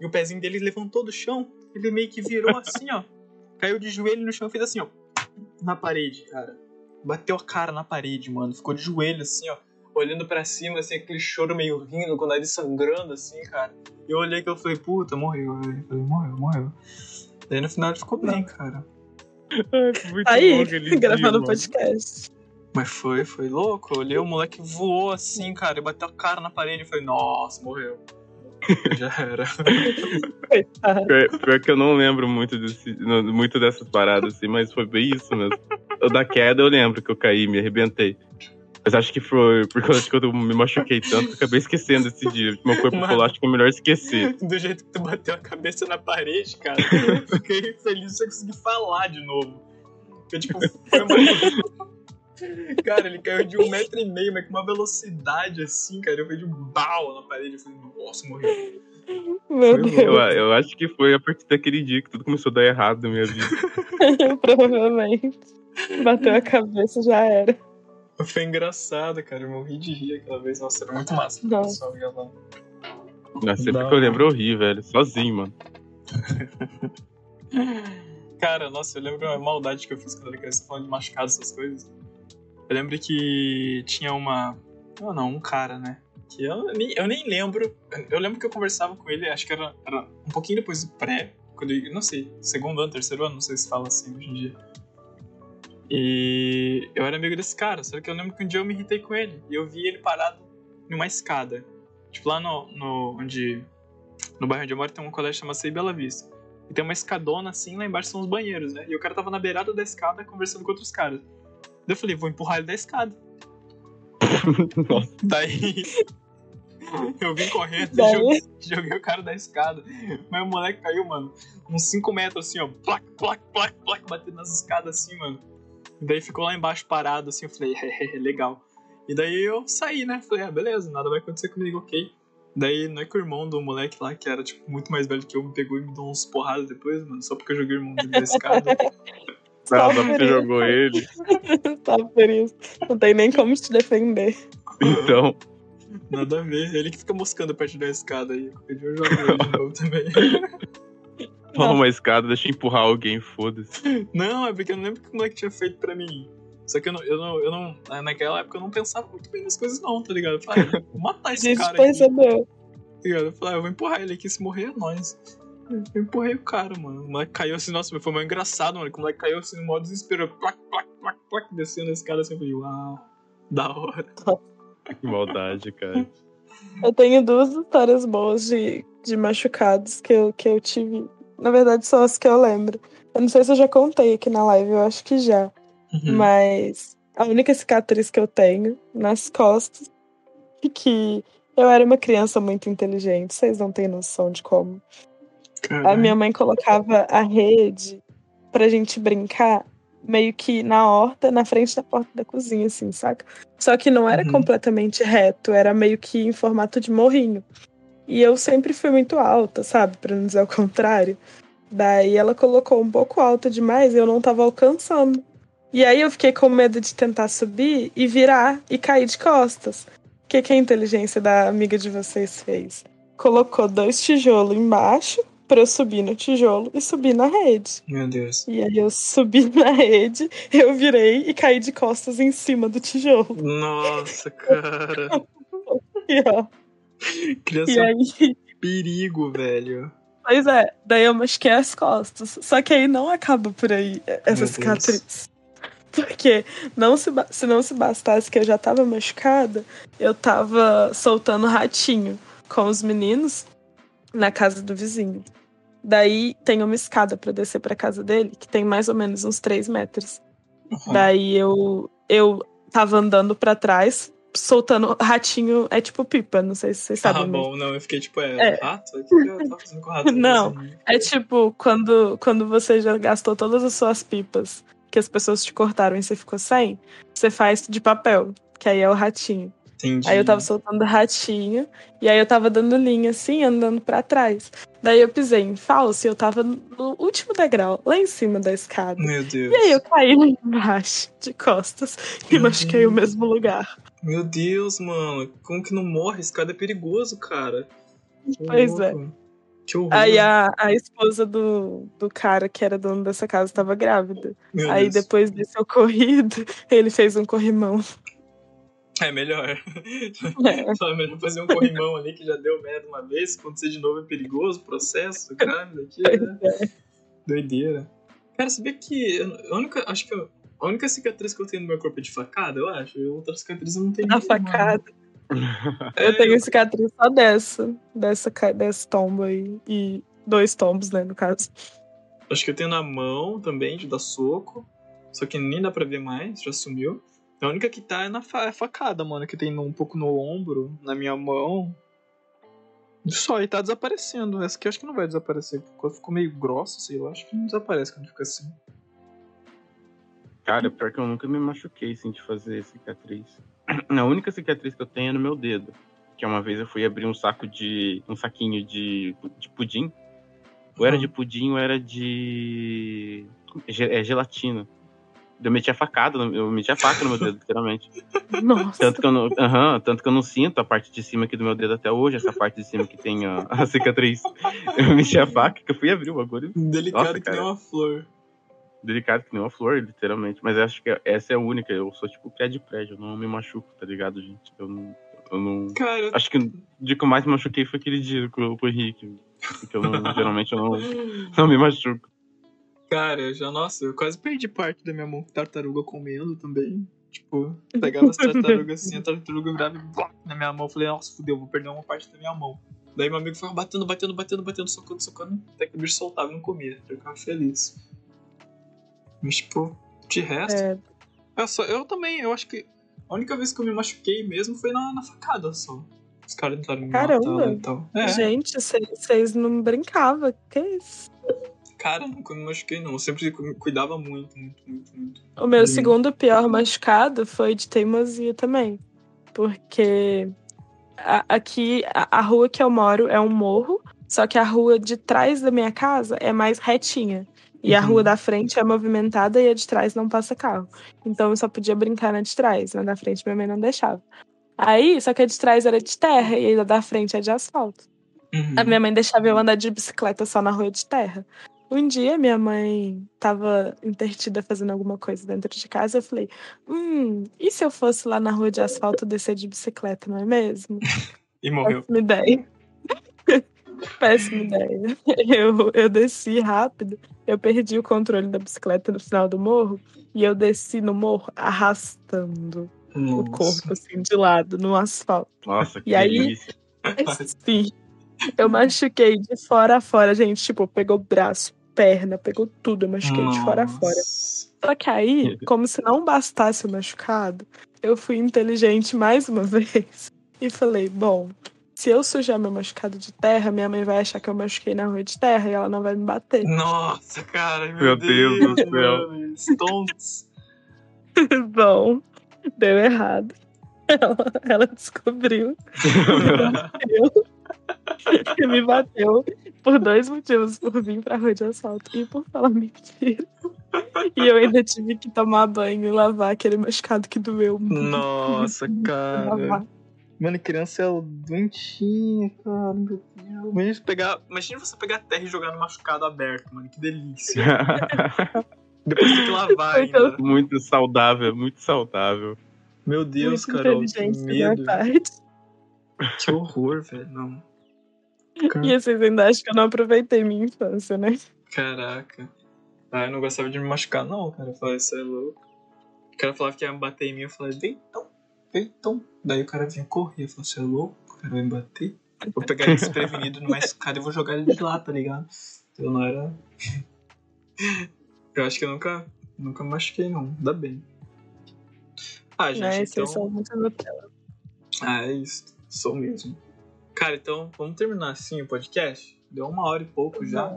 E o pezinho dele levantou do chão. Ele meio que virou assim, ó. Caiu de joelho no chão e fez assim, ó. Na parede, cara. Bateu a cara na parede, mano. Ficou de joelho, assim, ó. Olhando pra cima, assim, aquele choro meio rindo, com o nariz sangrando, assim, cara. E eu olhei que eu falei, puta, morreu. Eu falei, morreu, morreu. Daí no final ele ficou bem, cara. Muito Aí, gravando mano. podcast. Mas foi, foi louco. Eu olhei, o moleque voou assim, cara, e bateu a cara na parede. Eu falei, nossa, morreu. Já era. Coitado. Pior, pior que eu não lembro muito, desse, muito dessas paradas, assim, mas foi bem isso mesmo. O da queda eu lembro que eu caí, me arrebentei. Mas acho que foi porque eu acho que eu me machuquei tanto que eu acabei esquecendo esse dia. Meu corpo acho que é melhor esquecer. Do jeito que tu bateu a cabeça na parede, cara, eu fiquei feliz de você conseguir falar de novo. Porque, tipo, foi uma... Cara, ele caiu de um metro e meio, mas com uma velocidade assim, cara. Eu de um bal na parede. Eu falei, nossa, morreu. Meu Foi Deus. Eu, eu acho que foi a partir daquele dia que tudo começou a dar errado na minha vida. Provavelmente. Bateu a cabeça, já era. Foi engraçado, cara. Eu morri de rir aquela vez. Nossa, era muito massa. Não. O pessoal ia lá. Nossa, sempre Não. que eu lembro eu ri, velho. Sozinho, mano. Cara, nossa, eu lembro a maldade que eu fiz quando era criança falando de machucado, essas coisas. Eu lembro que tinha uma. Não, não, um cara, né? Que eu nem, eu nem lembro. Eu lembro que eu conversava com ele, acho que era, era um pouquinho depois do pré. Quando eu, não sei, segundo ano, terceiro ano, não sei se fala assim hoje em dia. E eu era amigo desse cara, só que eu lembro que um dia eu me irritei com ele. E eu vi ele parado numa escada. Tipo, lá no. no onde. No bairro onde eu moro tem um colégio chamado Sei Bela Vista. E tem uma escadona assim, lá embaixo são os banheiros, né? E o cara tava na beirada da escada conversando com outros caras. Daí eu falei, vou empurrar ele da escada. Daí. eu vim correndo e Daí? joguei, joguei o cara da escada. Mas o moleque caiu, mano, uns 5 metros assim, ó. Plac, plac, plac, plac, batendo nas escadas assim, mano. E daí ficou lá embaixo parado assim. Eu falei, é, legal. E daí eu saí, né? Falei, ah, beleza, nada vai acontecer comigo, ok. Daí não é que o irmão do moleque lá, que era tipo muito mais velho que eu, me pegou e me deu uns porradas depois, mano, só porque eu joguei o irmão dele da escada. Porque você jogou ele. Só por isso. Não tem nem como te defender. Então, Nada a ver. Ele que fica moscando perto da escada aí. Eu jogo ele de novo também. Toma uma escada, deixa eu empurrar alguém, foda-se. Não, é porque eu não lembro o que o moleque tinha feito pra mim. Só que eu não, eu não, eu não. Naquela época eu não pensava muito bem nas coisas, não, tá ligado? Eu falei, ah, eu vou matar A esse gente cara aqui. percebeu. Tá ligado? Eu falei, ah, eu vou empurrar ele aqui, se morrer é nóis. Eu empurrei o cara, mano. O moleque caiu assim, nossa, foi mais engraçado, mano. O moleque caiu assim no modo desespero, plac, plac, plac, plac, descendo a escada assim. Eu falei, uau, da hora. Que maldade, cara. Eu tenho duas histórias boas de, de machucados que eu, que eu tive. Na verdade, são as que eu lembro. Eu não sei se eu já contei aqui na live, eu acho que já. Uhum. Mas a única cicatriz que eu tenho nas costas é que eu era uma criança muito inteligente. Vocês não têm noção de como. A Caralho. minha mãe colocava a rede pra gente brincar meio que na horta, na frente da porta da cozinha, assim, saca? Só que não era Uhum. completamente reto, era meio que em formato de morrinho. E eu sempre fui muito alta, sabe? Pra não dizer o contrário. Daí ela colocou um pouco alta demais e eu não tava alcançando. E aí eu fiquei com medo de tentar subir e virar e cair de costas. O que, que a inteligência da amiga de vocês fez? Colocou dois tijolos embaixo pra eu subir no tijolo e subir na rede. Meu Deus. E aí eu subi na rede, eu virei e caí de costas em cima do tijolo. Nossa, cara. E, ó, Criança e é aí, perigo, velho. pois é, daí eu machuquei as costas. Só que aí não acaba por aí essa Meu Deus. cicatriz. Porque não se, se não se bastasse que eu já tava machucada, eu tava soltando ratinho com os meninos na casa do vizinho. Daí tem uma escada pra descer pra casa dele, que tem mais ou menos uns 3 metros. Uhum. Daí eu, eu tava andando pra trás, soltando ratinho, é tipo pipa, não sei se vocês Tá sabem. mas- bom, não, eu fiquei tipo, é, É. rato? O que eu tava fazendo com rato? Não, É tipo quando, quando você já gastou todas as suas pipas, que as pessoas te cortaram e você ficou sem, você faz de papel, que aí é o ratinho. Entendi. Aí eu tava soltando ratinho, e aí eu tava dando linha assim, andando pra trás. Daí eu pisei em falso e eu tava no último degrau, lá em cima da escada. Meu Deus. E aí eu caí lá embaixo, de costas, e Meu machuquei o mesmo lugar. Meu Deus, mano. Como que não morre? Esse cara é perigoso, cara. Pois é. Aí a, a esposa do, do cara que era dono dessa casa tava grávida. Meu aí Deus. depois desse ocorrido, ele fez um corrimão. É melhor. É. Só é melhor fazer um corrimão ali que já deu merda uma vez. Acontecer de novo é perigoso, processo, grave aqui. É. Doideira. Cara, sabia que a única. Acho que eu- a única cicatriz que eu tenho no meu corpo é de facada, eu acho. E outra cicatriz eu não tenho. A nenhuma. facada. É, Eu tenho cicatriz só dessa, dessa, desse tombo aí. E dois tombos, né, no caso. Acho que eu tenho na mão também, de dar soco. Só que nem dá pra ver mais, já sumiu. A única que tá é na fa- é facada, mano, que tem um pouco no ombro, na minha mão. Só, e tá desaparecendo. Essa aqui eu acho que não vai desaparecer. Ficou, ficou meio grossa, sei lá. Acho que não desaparece quando fica assim. Cara, pior que eu nunca me machuquei sem de fazer cicatriz. A única cicatriz que eu tenho é no meu dedo. Que uma vez eu fui abrir um saco de. um saquinho de, de pudim. Ou era de pudim ou era de. é, gelatina. Eu meti a facada, no- eu meti a faca no meu dedo, literalmente. Nossa. Tanto que, eu não, tanto que eu não sinto a parte de cima aqui do meu dedo até hoje, essa parte de cima que tem a, a cicatriz. Eu meti a faca que eu fui abrir o bagulho. Delicado Nossa, que cara. nem uma flor. Delicado que nem uma flor, literalmente. Mas eu acho que essa é a única. Eu sou tipo pé de prédio, eu não me machuco, tá ligado, gente? Eu não. Eu não... Cara, Acho que o dia que eu mais me machuquei foi aquele dia com, com o Henrique. Porque eu não, geralmente eu não, não me machuco. Cara, eu já, nossa, eu quase perdi parte da minha mão com tartaruga comendo também. Tipo, pegava as tartarugas assim, a tartaruga virava e na minha mão. Eu falei, nossa, fudeu, vou perder uma parte da minha mão. Daí meu amigo foi batendo, batendo, batendo, batendo, socando, socando, até que o bicho soltava e não comia. Eu ficava feliz. Mas, tipo, de resto. É, Eu, só, eu também, eu acho que a única vez que eu me machuquei mesmo foi na, na facada só. Os caras tentaram me Caramba. matar e tal. É, Gente, vocês não brincavam. Que isso? cara, nunca me machuquei não. Eu sempre cu- cuidava muito, muito, muito, muito. O meu Hum. segundo pior machucado foi de teimosia também. Porque a- aqui, a, a rua que eu moro é um morro, só que a rua de trás da minha casa é mais retinha. E a Uhum. rua da frente é movimentada e a de trás não passa carro. Então eu só podia brincar na de trás, na da frente minha mãe não deixava. Aí, só que a de trás era de terra e a da frente é de asfalto. Uhum. A minha mãe deixava eu andar de bicicleta só na rua de terra. Um dia minha mãe tava intertida fazendo alguma coisa dentro de casa. Eu falei: Hum, e se eu fosse lá na rua de asfalto descer de bicicleta, não é mesmo? E morreu. Péssima ideia. Péssima ideia. Eu, eu desci rápido, eu perdi o controle da bicicleta no final do morro e eu desci no morro arrastando o Nossa. corpo assim de lado no asfalto. Nossa, que E aí- delícia. Sim. Eu machuquei de fora a fora, gente. Tipo, pegou braço, perna, pegou tudo. Eu machuquei de fora a fora. Nossa. Só que aí, como se não bastasse o machucado, eu fui inteligente mais uma vez e falei: bom, se eu sujar meu machucado de terra, minha mãe vai achar que eu machuquei na rua de terra e ela não vai me bater. Nossa, cara, meu, Meu Deus do céu. Stonks. bom, deu errado. Ela, ela descobriu e me bateu por dois motivos: por vir pra rua de asfalto e por falar mentira. E eu ainda tive que tomar banho e lavar aquele machucado que doeu muito. Nossa, cara. Lavar. Mano, criança é doentinha, cara. Meu Deus. Imagina, você pegar, imagina você pegar a terra e jogar no machucado aberto, mano. Que delícia. Depois tem que lavar ainda. muito saudável, muito saudável. Meu Deus, muito Carol. Que medo. horror, velho. Não. E vocês ainda acham que eu não aproveitei minha infância, né? Caraca. Ah, eu não gostava de me machucar, não, cara. Eu falei, isso é louco. O cara falava que ia me bater em mim, eu falei, então, vem então. Daí o cara vinha correr, falei, você é louco? O cara vai me bater. Vou pegar ele desprevenido no mais cara e vou jogar ele de lá, tá ligado? Eu não era. eu acho que eu nunca, nunca me machuquei, não. Ainda bem. Ah, gente, Né? então. São muito Nutella. Ah, é isso. Sou mesmo. Cara, então vamos terminar assim o podcast? Deu uma hora e pouco já.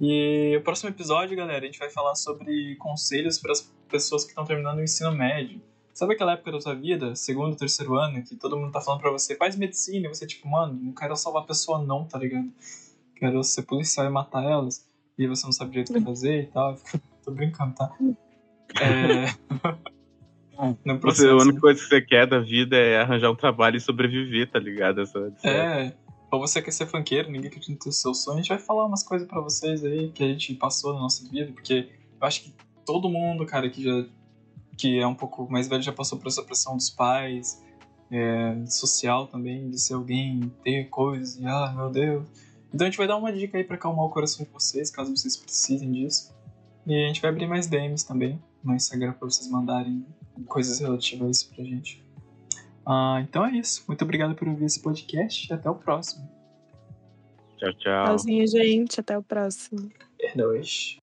E o próximo episódio, galera, a gente vai falar sobre conselhos para as pessoas que estão terminando o ensino médio. Sabe aquela época da tua vida, segundo, terceiro ano, que todo mundo tá falando pra você, faz medicina, e você, tipo, mano, não quero salvar a pessoa, não, tá ligado? Quero ser policial e matar elas, e você não sabe direito o que fazer e tal. Tô brincando, tá? É. no Você, processo. a única coisa que você quer da vida é arranjar um trabalho e sobreviver, tá ligado? Essa, essa- É, ou você quer ser funkeiro, ninguém acredita no seu sonho, a gente vai falar umas coisas pra vocês aí que a gente passou na nossa vida, porque eu acho que todo mundo, cara, que já que é um pouco mais velho já passou por essa pressão dos pais, é, social também, de ser alguém, ter coisas, e ah, meu Deus. Então a gente vai dar uma dica aí pra acalmar o coração de vocês, caso vocês precisem disso. E a gente vai abrir mais DMs também no Instagram pra vocês mandarem coisas relativas a isso pra gente. Ah, então é isso. Muito obrigado por ouvir esse podcast e até o próximo. Tchau, tchau. Tchauzinho, gente. Até o próximo. É nóis.